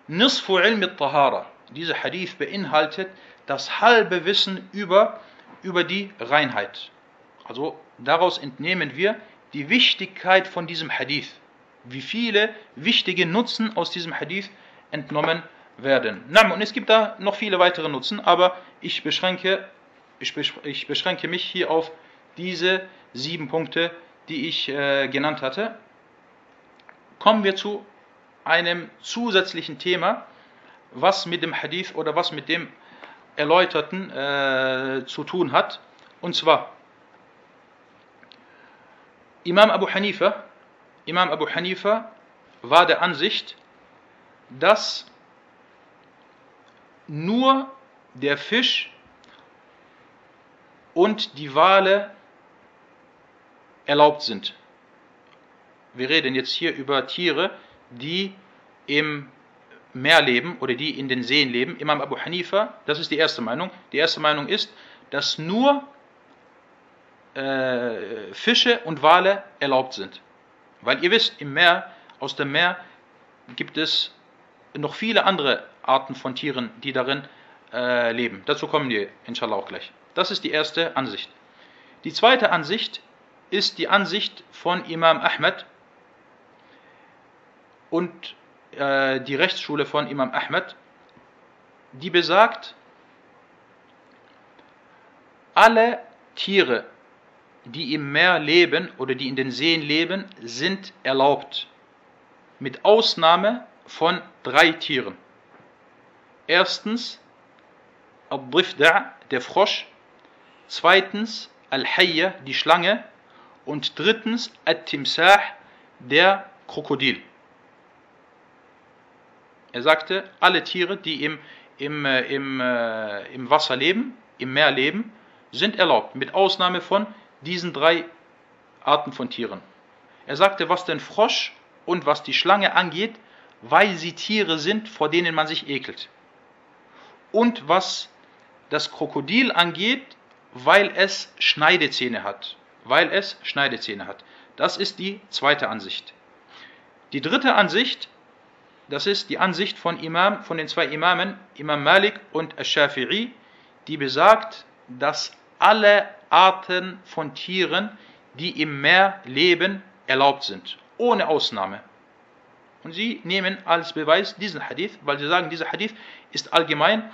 نصف علم الطهارة dieser Hadith beinhaltet das halbe Wissen über, über die Reinheit. Also daraus entnehmen wir die Wichtigkeit von diesem Hadith. Wie viele wichtige Nutzen aus diesem Hadith entnommen werden. Und es gibt da noch viele weitere Nutzen, aber ich beschränke ich, beschränke mich hier auf diese sieben Punkte, die ich äh, genannt hatte. Kommen wir zu einem zusätzlichen Thema, was mit dem Hadith oder was mit dem Erläuterten äh, zu tun hat. Und zwar Imam Abu Hanifa, Imam Abu Hanifa war der Ansicht, dass nur der Fisch und die Wale erlaubt sind. Wir reden jetzt hier über Tiere, die im Meer leben oder die in den Seen leben. Imam Abu Hanifa, das ist die erste Meinung. Die erste Meinung ist, dass nur äh, Fische und Wale erlaubt sind. Weil ihr wisst, im Meer, aus dem Meer gibt es noch viele andere Arten von Tieren, die darin äh, leben. Dazu kommen wir inshallah auch gleich. Das ist die erste Ansicht. Die zweite Ansicht ist die Ansicht von Imam Ahmed und äh, die Rechtsschule von Imam Ahmed, die besagt, alle Tiere, die im Meer leben oder die in den Seen leben, sind erlaubt. Mit Ausnahme von drei Tieren. Erstens, Al-Difda, der Frosch, zweitens Al-Hayya, die Schlange und drittens At-Timsah, der Krokodil. Er sagte, alle Tiere, die im, im, äh, im, äh, im Wasser leben, im Meer leben, sind erlaubt, mit Ausnahme von diesen drei Arten von Tieren. Er sagte, was den Frosch und was die Schlange angeht, weil sie Tiere sind, vor denen man sich ekelt. Und was das Krokodil angeht, weil es Schneidezähne hat. Weil es Schneidezähne hat. Das ist die zweite Ansicht. Die dritte Ansicht, das ist die Ansicht von, Imam, von den zwei Imamen, Imam Malik und Ash-Shafi'i, die besagt, dass alle Arten von Tieren, die im Meer leben, erlaubt sind. Ohne Ausnahme. Und sie nehmen als Beweis diesen Hadith, weil sie sagen, dieser Hadith ist allgemein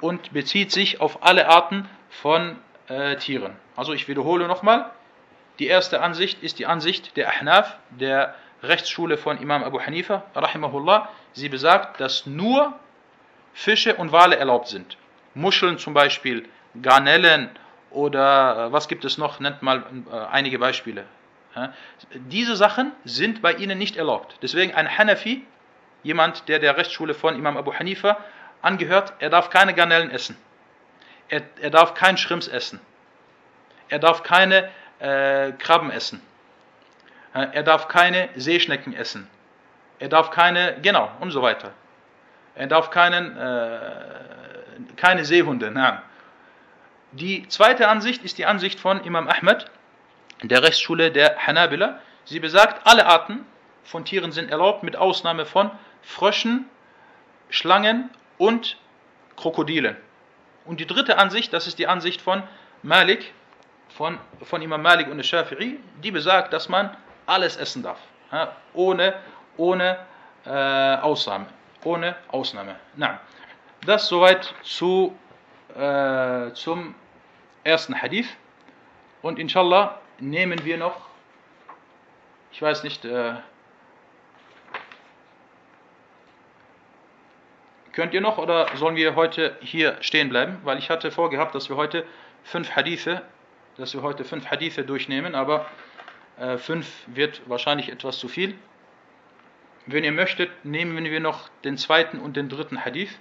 und bezieht sich auf alle Arten von äh, Tieren. Also ich wiederhole nochmal, die erste Ansicht ist die Ansicht der Ahnaf, der Rechtsschule von Imam Abu Hanifa, rahimahullah. Sie besagt, dass nur Fische und Wale erlaubt sind. Muscheln zum Beispiel, Garnelen oder äh, was gibt es noch, nennt mal äh, einige Beispiele. Diese Sachen sind bei ihnen nicht erlaubt. Deswegen ein Hanafi, jemand, der der Rechtsschule von Imam Abu Hanifa angehört, er darf keine Garnelen essen. Er, er darf kein Schrimps essen. Er darf keine äh, Krabben essen. Er darf keine Seeschnecken essen. Er darf keine, genau, und so weiter. Er darf keinen, äh, keine Seehunde. Nein. Die zweite Ansicht ist die Ansicht von Imam Ahmed. der Rechtsschule der Hanabila. Sie besagt, alle Arten von Tieren sind erlaubt, mit Ausnahme von Fröschen, Schlangen und Krokodilen. Und die dritte Ansicht, das ist die Ansicht von Malik, von, von Imam Malik und der Shafi'i, die besagt, dass man alles essen darf, ja, ohne, ohne äh, Ausnahme. Ohne Ausnahme. Na, das soweit zu, äh, zum ersten Hadith. Und inshallah nehmen wir noch, ich weiß nicht, äh, Könnt ihr noch oder sollen wir heute hier stehen bleiben? Weil ich hatte vorgehabt, dass wir heute fünf Hadithe, dass wir heute fünf Hadithe durchnehmen, aber äh, fünf wird wahrscheinlich etwas zu viel. Wenn ihr möchtet, nehmen wir noch den zweiten und den dritten Hadith.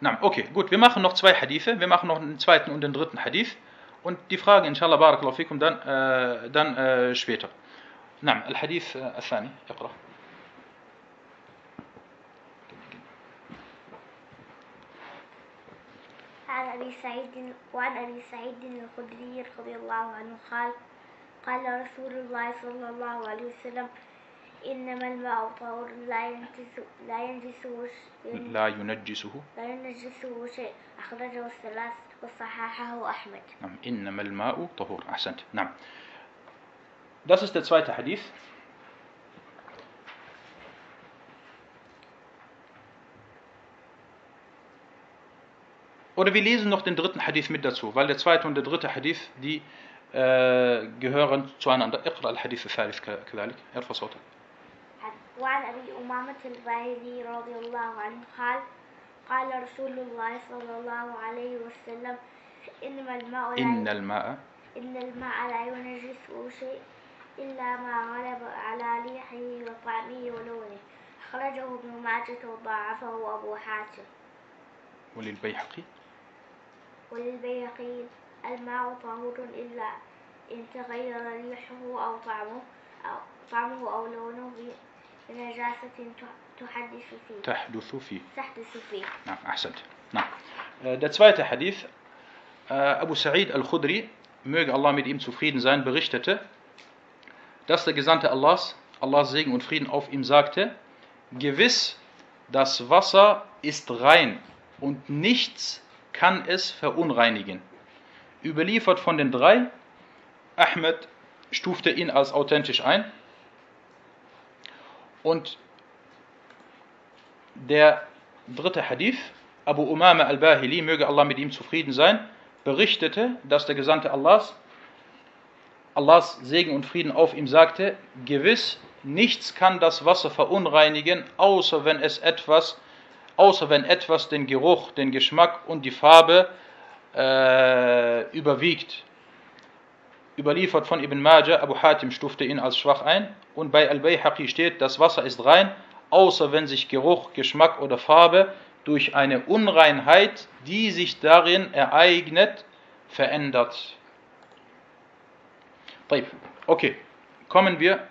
Na, okay, gut, wir machen noch zwei Hadithe. Wir machen noch den zweiten und den dritten Hadith. Und die Fragen, inshallah, barakallahu fikum, dann, äh, dann äh, später. نعم الحديث الثاني اقرأ عن أبي سعيد وعن أبي سعيد الخدري رضي الله عنه قال قال رسول الله صلى الله عليه وسلم إنما الماء طهور لا ينجس لا ينجسه لا ينجسه. لا ينجسه شيء. أخرجه الثلاث وصححه أحمد. نعم إنما الماء طهور. أحسنت. نعم. Das ist der zweite Hadith. Oder wir lesen noch den dritten Hadith mit dazu, weil der zweite und der dritte Hadith, die äh, gehören zueinander. اقرأ الحديث الثالث كذلك. ارفع صوتك. وعن أبي أمامة الباهلي رضي الله عنه قال قال رسول الله صلى الله عليه وسلم إنما الماء لا إن الماء إن الماء لا ينجسه شيء إلا ما غلب على ريحه وطعمه ولونه أخرجه ابن ماجه وضاعفه أبو حاتم وللبيحقي وللبيهقي الماء طهور إلا إن تغير ريحه أو طعمه أو طعمه أو لونه بنجاسة تحدث فيه تحدث فيه تحدث فيه نعم أحسنت نعم Der zweite Hadith, Abu Sa'id al-Khudri, möge Allah mit ihm zufrieden sein, berichtete, dass der Gesandte Allahs, Allahs Segen und Frieden auf ihm sagte, gewiss, das Wasser ist rein und nichts kann es verunreinigen. Überliefert von den drei, Ahmed stufte ihn als authentisch ein und der dritte Hadith, Abu Umama al-Bahili, möge Allah mit ihm zufrieden sein, berichtete, dass der Gesandte Allahs, Allahs Segen und Frieden auf ihm sagte, gewiss, nichts kann das Wasser verunreinigen, außer wenn es etwas, außer wenn etwas den Geruch, den Geschmack und die Farbe äh, überwiegt. Überliefert von Ibn Majah, Abu Hatim stufte ihn als schwach ein und bei Al-Bayhaqi steht, das Wasser ist rein, außer wenn sich Geruch, Geschmack oder Farbe durch eine Unreinheit, die sich darin ereignet, verändert. Okay, kommen wir,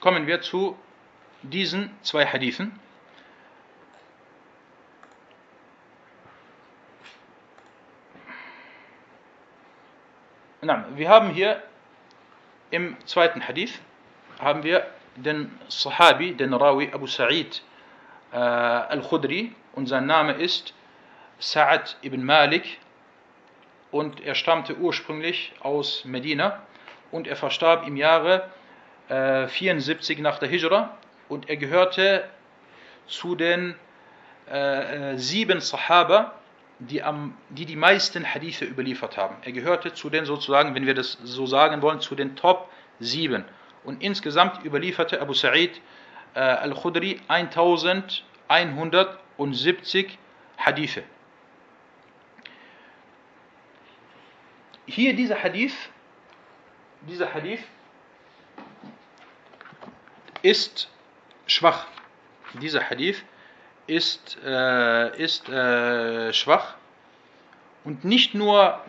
kommen wir zu diesen zwei Hadithen. Wir haben hier im zweiten Hadith haben wir den Sahabi, den Rawi Abu Sa'id äh, al-Khudri. Und sein Name ist Sa'ad ibn Malik. Und er stammte ursprünglich aus Medina. Und er verstarb im Jahre äh, 74 nach der Hijra. Und er gehörte zu den äh, äh, sieben Sahaba, die, am, die die meisten Hadithe überliefert haben. Er gehörte zu den sozusagen, wenn wir das so sagen wollen, zu den Top 7. Und insgesamt überlieferte Abu Sa'id äh, al-Khudri 1170 Hadithe. Hier dieser Hadith, dieser Hadith ist schwach. Dieser Hadith ist, äh, ist äh, schwach und nicht nur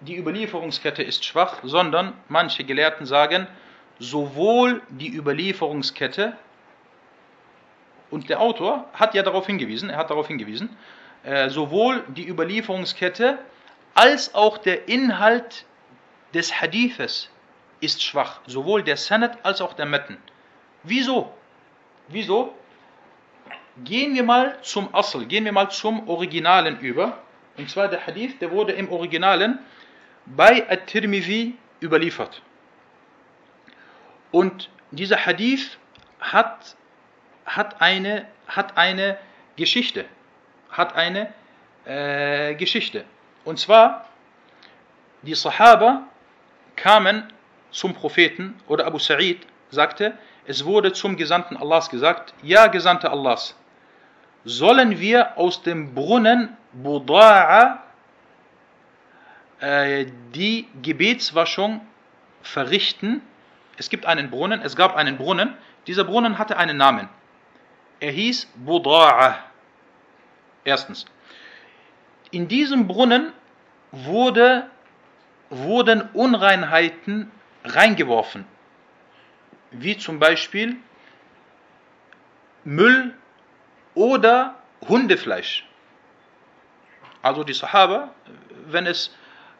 die Überlieferungskette ist schwach, sondern manche Gelehrten sagen, sowohl die Überlieferungskette Und der Autor hat ja darauf hingewiesen, er hat darauf hingewiesen, äh, sowohl die Überlieferungskette als auch der Inhalt des Hadithes ist schwach. Sowohl der Sanad als auch der Metten. Wieso? Wieso? Gehen wir mal zum Asl, gehen wir mal zum Originalen über. Und zwar der Hadith, der wurde im Originalen bei At-Tirmidhi überliefert. Und dieser Hadith hat, hat, eine, hat eine Geschichte. Hat eine äh, Geschichte. Und zwar, die Sahaba kamen zum Propheten oder Abu Sa'id sagte, es wurde zum Gesandten Allahs gesagt, ja Gesandte Allahs, sollen wir aus dem Brunnen Buda'a äh, die Gebetswaschung verrichten. Es gibt einen Brunnen, es gab einen Brunnen. Dieser Brunnen hatte einen Namen. Er hieß Buda'a. Erstens. In diesem Brunnen wurde, wurden Unreinheiten reingeworfen. Wie zum Beispiel Müll oder Hundefleisch. Also die Sahaba, wenn es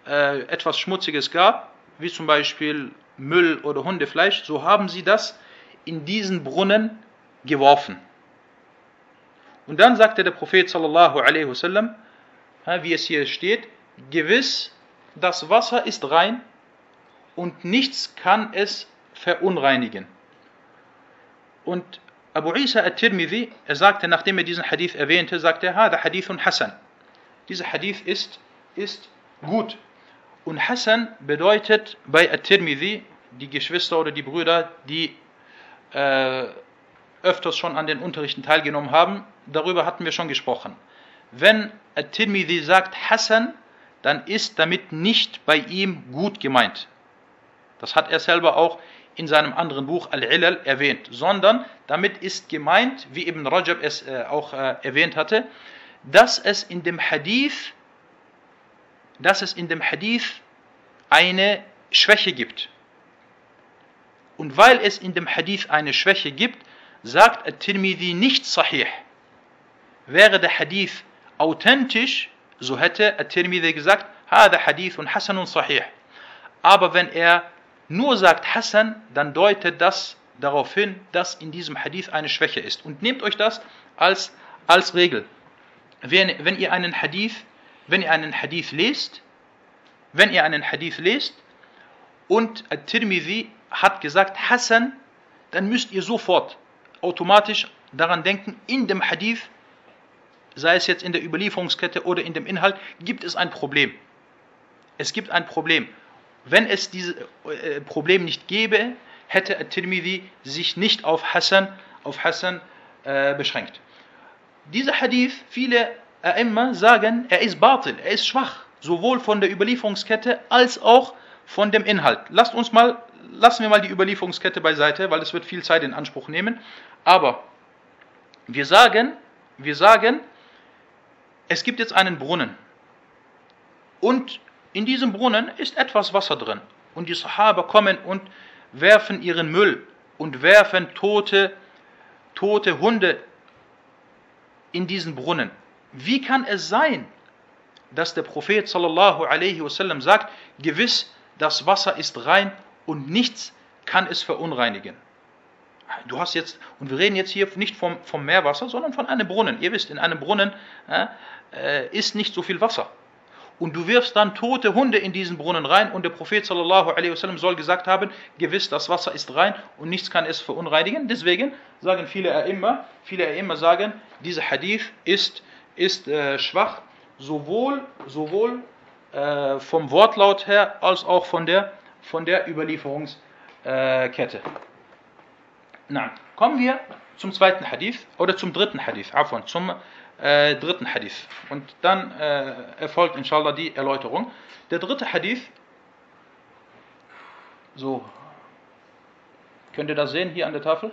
äh, etwas Schmutziges gab, wie zum Beispiel Müll oder Hundefleisch, so haben sie das in diesen Brunnen geworfen. Und dann sagte der Prophet sallallahu alaihi wasallam, wie es hier steht, gewiss, das Wasser ist rein und nichts kann es verunreinigen. Und Abu Isa al-Tirmidhi, er sagte, nachdem er diesen Hadith erwähnte, sagte er, Hada Hadithun Hassan. Dieser Hadith ist, ist gut. Und Hassan bedeutet bei At-Tirmidhi, die Geschwister oder die Brüder, die äh, öfters schon an den Unterrichten teilgenommen haben, darüber hatten wir schon gesprochen. Wenn At-Tirmidhi sagt Hassan, dann ist damit nicht bei ihm gut gemeint. Das hat er selber auch in seinem anderen Buch Al-Ilal erwähnt, sondern damit ist gemeint, wie Ibn Rajab es äh, auch äh, erwähnt hatte, dass es in dem Hadith dass es in dem Hadith eine Schwäche gibt. Und weil es in dem Hadith eine Schwäche gibt, sagt At-Tirmidhi nicht sahih. Wäre der Hadith authentisch, so hätte At-Tirmidhi gesagt, هذا حديث حسن صحيح. Aber wenn er nur sagt Hassan, dann deutet das darauf hin, dass in diesem Hadith eine Schwäche ist. Und nehmt euch das als, als Regel. Wenn, wenn ihr einen Hadith wenn ihr einen Hadith lest, wenn ihr einen Hadith lest und At-Tirmidhi hat gesagt Hassan, dann müsst ihr sofort automatisch daran denken, in dem Hadith, sei es jetzt in der Überlieferungskette oder in dem Inhalt, gibt es ein Problem. Es gibt ein Problem. Wenn es dieses äh, Problem nicht gäbe, hätte At-Tirmidhi sich nicht auf Hassan, auf Hassan äh, beschränkt. Dieser Hadith, viele immer sagen, er ist Batil, er ist schwach, sowohl von der Überlieferungskette als auch von dem Inhalt. Lasst uns mal, lassen wir mal die Überlieferungskette beiseite, weil es wird viel Zeit in Anspruch nehmen. Aber wir sagen, wir sagen, es gibt jetzt einen Brunnen und in diesem Brunnen ist etwas Wasser drin und die Sahaba kommen und werfen ihren Müll und werfen tote, tote Hunde in diesen Brunnen. Wie kann es sein, dass der Prophet sallallahu alaihi wasallam sagt, gewiss, das Wasser ist rein und nichts kann es verunreinigen. Du hast jetzt, und wir reden jetzt hier nicht vom, vom Meerwasser, sondern von einem Brunnen. Ihr wisst, in einem Brunnen äh, ist nicht so viel Wasser. Und du wirfst dann tote Hunde in diesen Brunnen rein und der Prophet sallallahu alaihi wasallam soll gesagt haben, gewiss, das Wasser ist rein und nichts kann es verunreinigen. Deswegen sagen viele immer, viele immer sagen, dieser Hadith ist ist äh, schwach, sowohl, sowohl äh, vom Wortlaut her als auch von der, von der Überlieferungskette. Na, kommen wir zum zweiten Hadith oder zum dritten Hadith, afwan, zum äh, dritten Hadith. Und dann äh, erfolgt inshallah die Erläuterung. Der dritte Hadith, so, könnt ihr das sehen hier an der Tafel?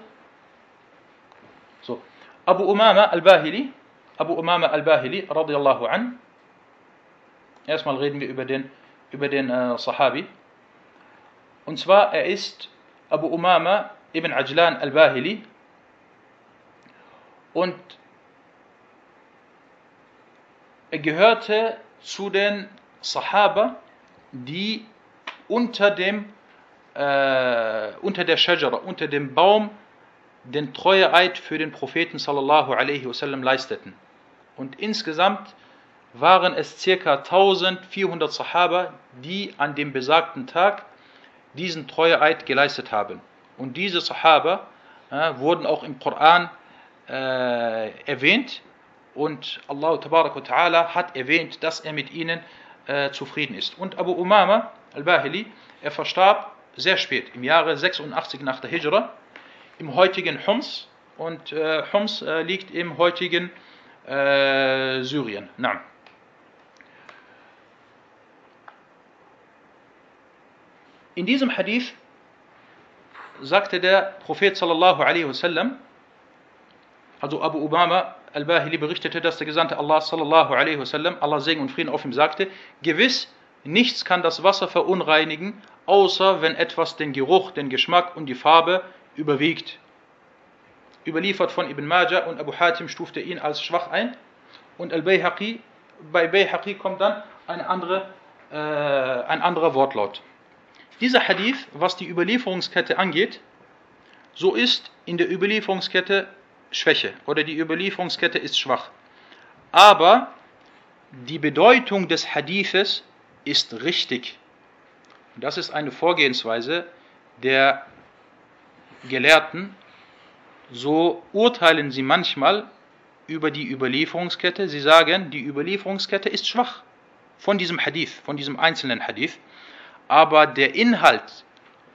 So, Abu Umama al-Bahili, Abu Umama al-Bahili radiallahu an. Erstmal reden wir über den, über den äh, Sahabi. Und zwar, er ist Abu Umama ibn Ajlan al-Bahili. Und er gehörte zu den Sahaba, die unter dem äh, unter der Shajara, unter dem Baum den Treueeid für den Propheten sallallahu alaihi wasallam leisteten. Und insgesamt waren es ca. 1400 Sahaba, die an dem besagten Tag diesen Treueeid geleistet haben. Und diese Sahaba äh, wurden auch im Koran äh, erwähnt und Allah ta'ala hat erwähnt, dass er mit ihnen äh, zufrieden ist. Und Abu Umama al-Bahili, er verstarb sehr spät, im Jahre 86 nach der Hijra, im heutigen Homs und äh, Homs äh, liegt im heutigen äh, Syrien. Na. In diesem Hadith sagte der Prophet sallallahu alaihi wasallam, also Abu Obama al-Bahili berichtete, dass der Gesandte Allah sallallahu alaihi wasallam, Allah Segen und Frieden auf ihm sagte, gewiss, nichts kann das Wasser verunreinigen, außer wenn etwas den Geruch, den Geschmack und die Farbe überwiegt. Überliefert von Ibn Majah und Abu Hatim stufte ihn als schwach ein und al-Bayhaqi, bei Bayhaqi kommt dann eine andere, äh, ein anderer Wortlaut. Dieser Hadith, was die Überlieferungskette angeht, so ist in der Überlieferungskette Schwäche oder die Überlieferungskette ist schwach. Aber die Bedeutung des Hadithes ist richtig. Das ist eine Vorgehensweise der Gelehrten. So urteilen sie manchmal über die Überlieferungskette. Sie sagen, die Überlieferungskette ist schwach von diesem Hadith, von diesem einzelnen Hadith. Aber der Inhalt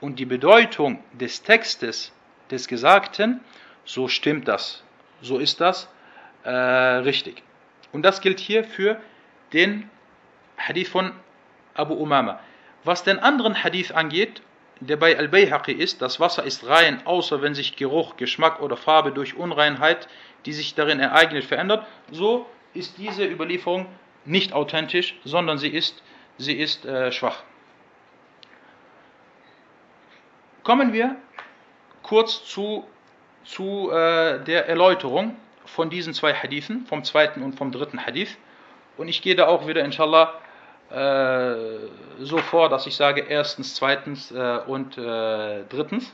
und die Bedeutung des Textes des Gesagten, so stimmt das. So ist das äh, richtig. Und das gilt hier für den Hadith von Abu Umama. Was den anderen Hadith angeht, der bei Al-Bayhaqi ist, das Wasser ist rein, außer wenn sich Geruch, Geschmack oder Farbe durch Unreinheit, die sich darin ereignet, verändert, so ist diese Überlieferung nicht authentisch, sondern sie ist, sie ist äh, schwach. Kommen wir kurz zu, zu äh, der Erläuterung von diesen zwei Hadithen, vom zweiten und vom dritten Hadith. Und ich gehe da auch wieder, inshallah, äh, so vor, dass ich sage erstens, zweitens äh, und äh, drittens.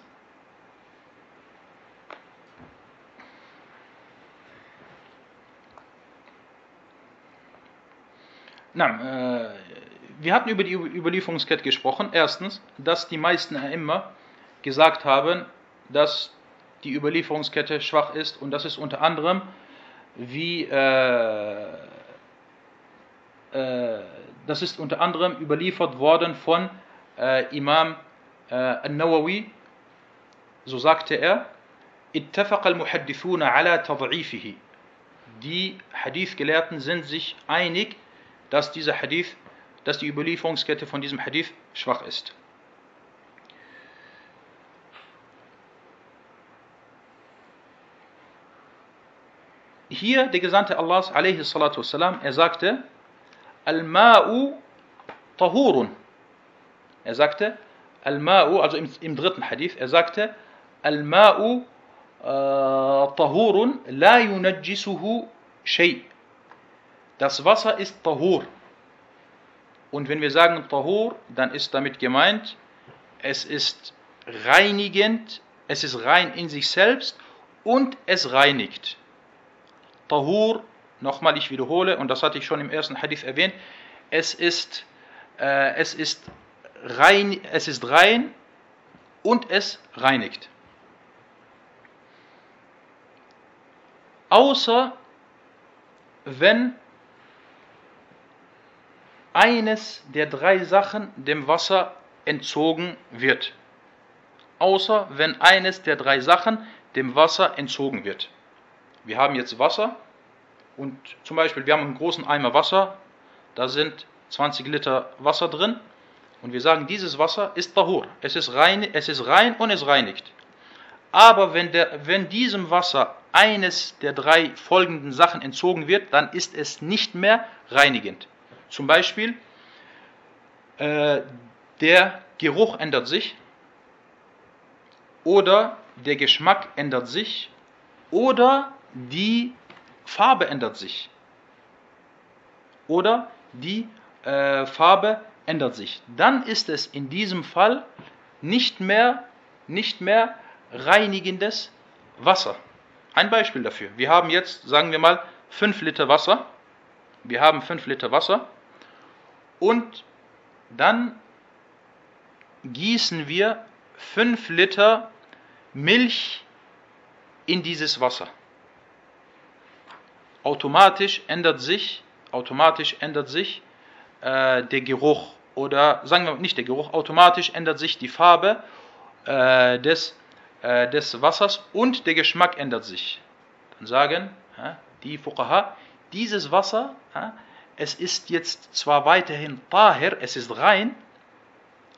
Na, äh, wir hatten über die Überlieferungskette gesprochen. Erstens, dass die meisten immer gesagt haben, dass die Überlieferungskette schwach ist. Und das ist unter anderem, wie äh, äh, das ist unter anderem überliefert worden von äh, Imam äh, Al-Nawawi. So sagte er: Die Hadith-Gelehrten sind sich einig, dass dieser Hadith, dass die Überlieferungskette von diesem Hadith schwach ist. Hier der Gesandte Allahs, er sagte, Al-Ma'u Tahurun. Er sagte, Al-Ma'u, also im, im, dritten Hadith, er sagte, Al-Ma'u äh, Tahurun la yunajjisuhu shay. Das Wasser ist Tahur. Und wenn wir sagen Tahur, dann ist damit gemeint, es ist reinigend, es ist rein in sich selbst und es reinigt. Tahur Nochmal, ich wiederhole, und das hatte ich schon im ersten Hadith erwähnt, es ist, äh, es ist, rein, es ist rein und es reinigt. Außer wenn eines der drei Sachen dem Wasser entzogen wird. Außer wenn eines der drei Sachen dem Wasser entzogen wird. Wir haben jetzt Wasser, und zum Beispiel, wir haben einen großen Eimer Wasser, da sind 20 Liter Wasser drin und wir sagen, dieses Wasser ist Tahur, es ist rein, es ist rein und es reinigt. Aber wenn, der, wenn diesem Wasser eines der drei folgenden Sachen entzogen wird, dann ist es nicht mehr reinigend. Zum Beispiel, äh, der Geruch ändert sich oder der Geschmack ändert sich oder die Farbe ändert sich. Oder die äh, Farbe ändert sich. Dann ist es in diesem Fall nicht mehr, nicht mehr reinigendes Wasser. Ein Beispiel dafür. Wir haben jetzt, sagen wir mal, 5 Liter Wasser. Wir haben 5 Liter Wasser. Und dann gießen wir 5 Liter Milch in dieses Wasser. Automatisch ändert sich, automatisch ändert sich äh, der Geruch oder sagen wir nicht der Geruch, automatisch ändert sich die Farbe äh, des, äh, des Wassers und der Geschmack ändert sich. Dann sagen die Fuqaha, dieses Wasser, es ist jetzt zwar weiterhin tahir, es ist rein,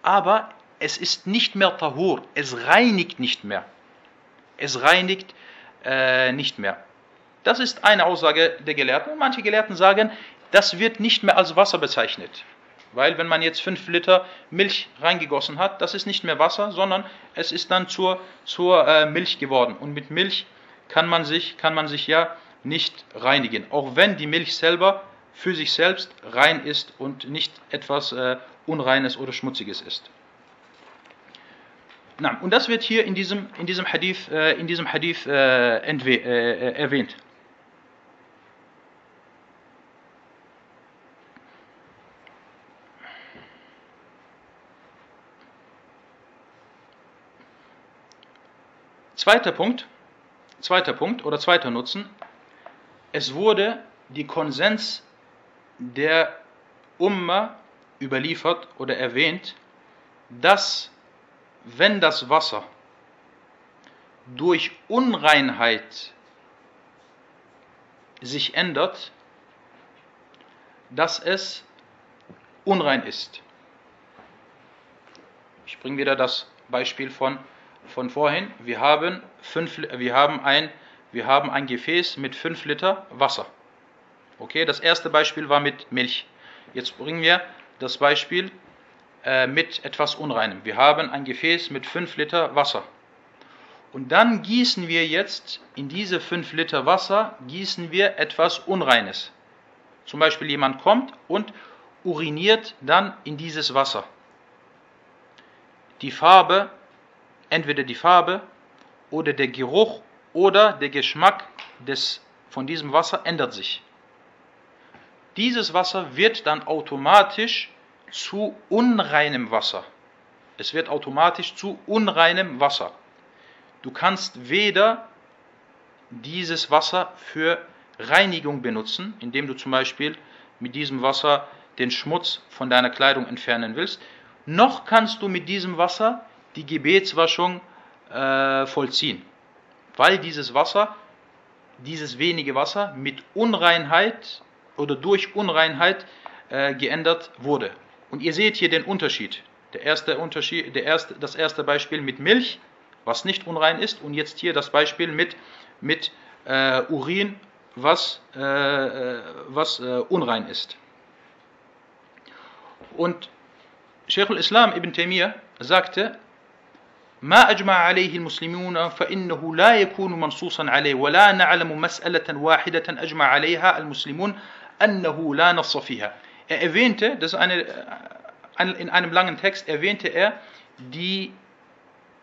aber es ist nicht mehr tahur, es reinigt nicht mehr. Es reinigt äh, nicht mehr. Das ist eine Aussage der Gelehrten. Und manche Gelehrten sagen, das wird nicht mehr als Wasser bezeichnet. Weil wenn man jetzt 5 Liter Milch reingegossen hat, das ist nicht mehr Wasser, sondern es ist dann zur, zur äh, Milch geworden. Und mit Milch kann man, sich, kann man sich ja nicht reinigen. Auch wenn die Milch selber für sich selbst rein ist und nicht etwas äh, Unreines oder Schmutziges ist. Na, und das wird hier in diesem, in diesem Hadith, äh, in diesem Hadith äh, äh, erwähnt. Zweiter Punkt, zweiter Punkt oder zweiter Nutzen. Es wurde die Konsens der Umma überliefert oder erwähnt, dass wenn das Wasser durch Unreinheit sich ändert, dass es unrein ist. Ich bringe wieder das Beispiel von von vorhin, wir haben, fünf, wir haben, ein, wir haben ein Gefäß mit 5 Liter Wasser. Okay, das erste Beispiel war mit Milch. Jetzt bringen wir das Beispiel äh, mit etwas Unreinem. Wir haben ein Gefäß mit 5 Liter Wasser. Und dann gießen wir jetzt in diese 5 Liter Wasser, gießen wir etwas Unreines. Zum Beispiel jemand kommt und uriniert dann in dieses Wasser. Die Farbe entweder die Farbe oder der Geruch oder der Geschmack des, von diesem Wasser ändert sich. Dieses Wasser wird dann automatisch zu unreinem Wasser. Es wird automatisch zu unreinem Wasser. Du kannst weder dieses Wasser für Reinigung benutzen, indem du zum Beispiel mit diesem Wasser den Schmutz von deiner Kleidung entfernen willst, noch kannst du mit diesem Wasser die Gebetswaschung äh, vollziehen, weil dieses Wasser, dieses wenige Wasser mit Unreinheit oder durch Unreinheit äh, geändert wurde. Und ihr seht hier den Unterschied. Der erste Unterschied, der erste, das erste Beispiel mit Milch, was nicht unrein ist, und jetzt hier das Beispiel mit, mit äh, Urin, was, äh, äh was äh, unrein ist. Und Sheikh al-Islam ibn Taymiyyah sagte, ما أجمع عليه المسلمون فإنه لا يكون منصوصا عليه ولا نعلم مسألة واحدة أجمع عليها المسلمون أنه لا نص فيها. Er erwähnte, das ist eine, in einem langen Text erwähnte er die,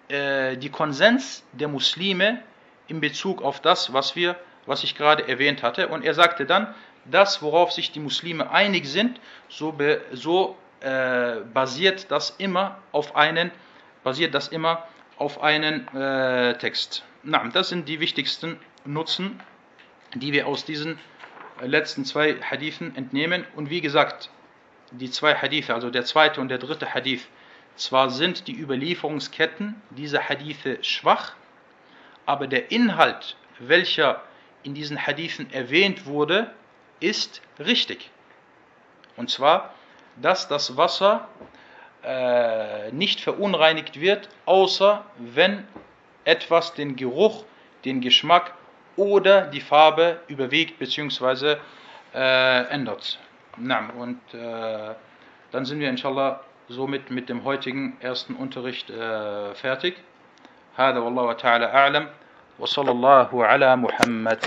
äh, die Konsens der Muslime in Bezug auf das, was wir, was ich gerade erwähnt hatte. Und er sagte dann, das, worauf sich die Muslime einig sind, so, be, so äh, basiert das immer auf einen basiert das immer auf einen äh, Text. Na, das sind die wichtigsten Nutzen, die wir aus diesen äh, letzten zwei Hadithen entnehmen. Und wie gesagt, die zwei Hadithe, also der zweite und der dritte Hadith, zwar sind die Überlieferungsketten dieser Hadithe schwach, aber der Inhalt, welcher in diesen Hadithen erwähnt wurde, ist richtig. Und zwar, dass das Wasser äh, nicht verunreinigt wird, außer wenn etwas den Geruch, den Geschmack oder die Farbe überwiegt bzw. Äh, ändert. Na, und äh, dann sind wir inshallah somit mit dem heutigen ersten Unterricht äh, fertig. هذا والله تعالى أعلم وصلى الله على محمد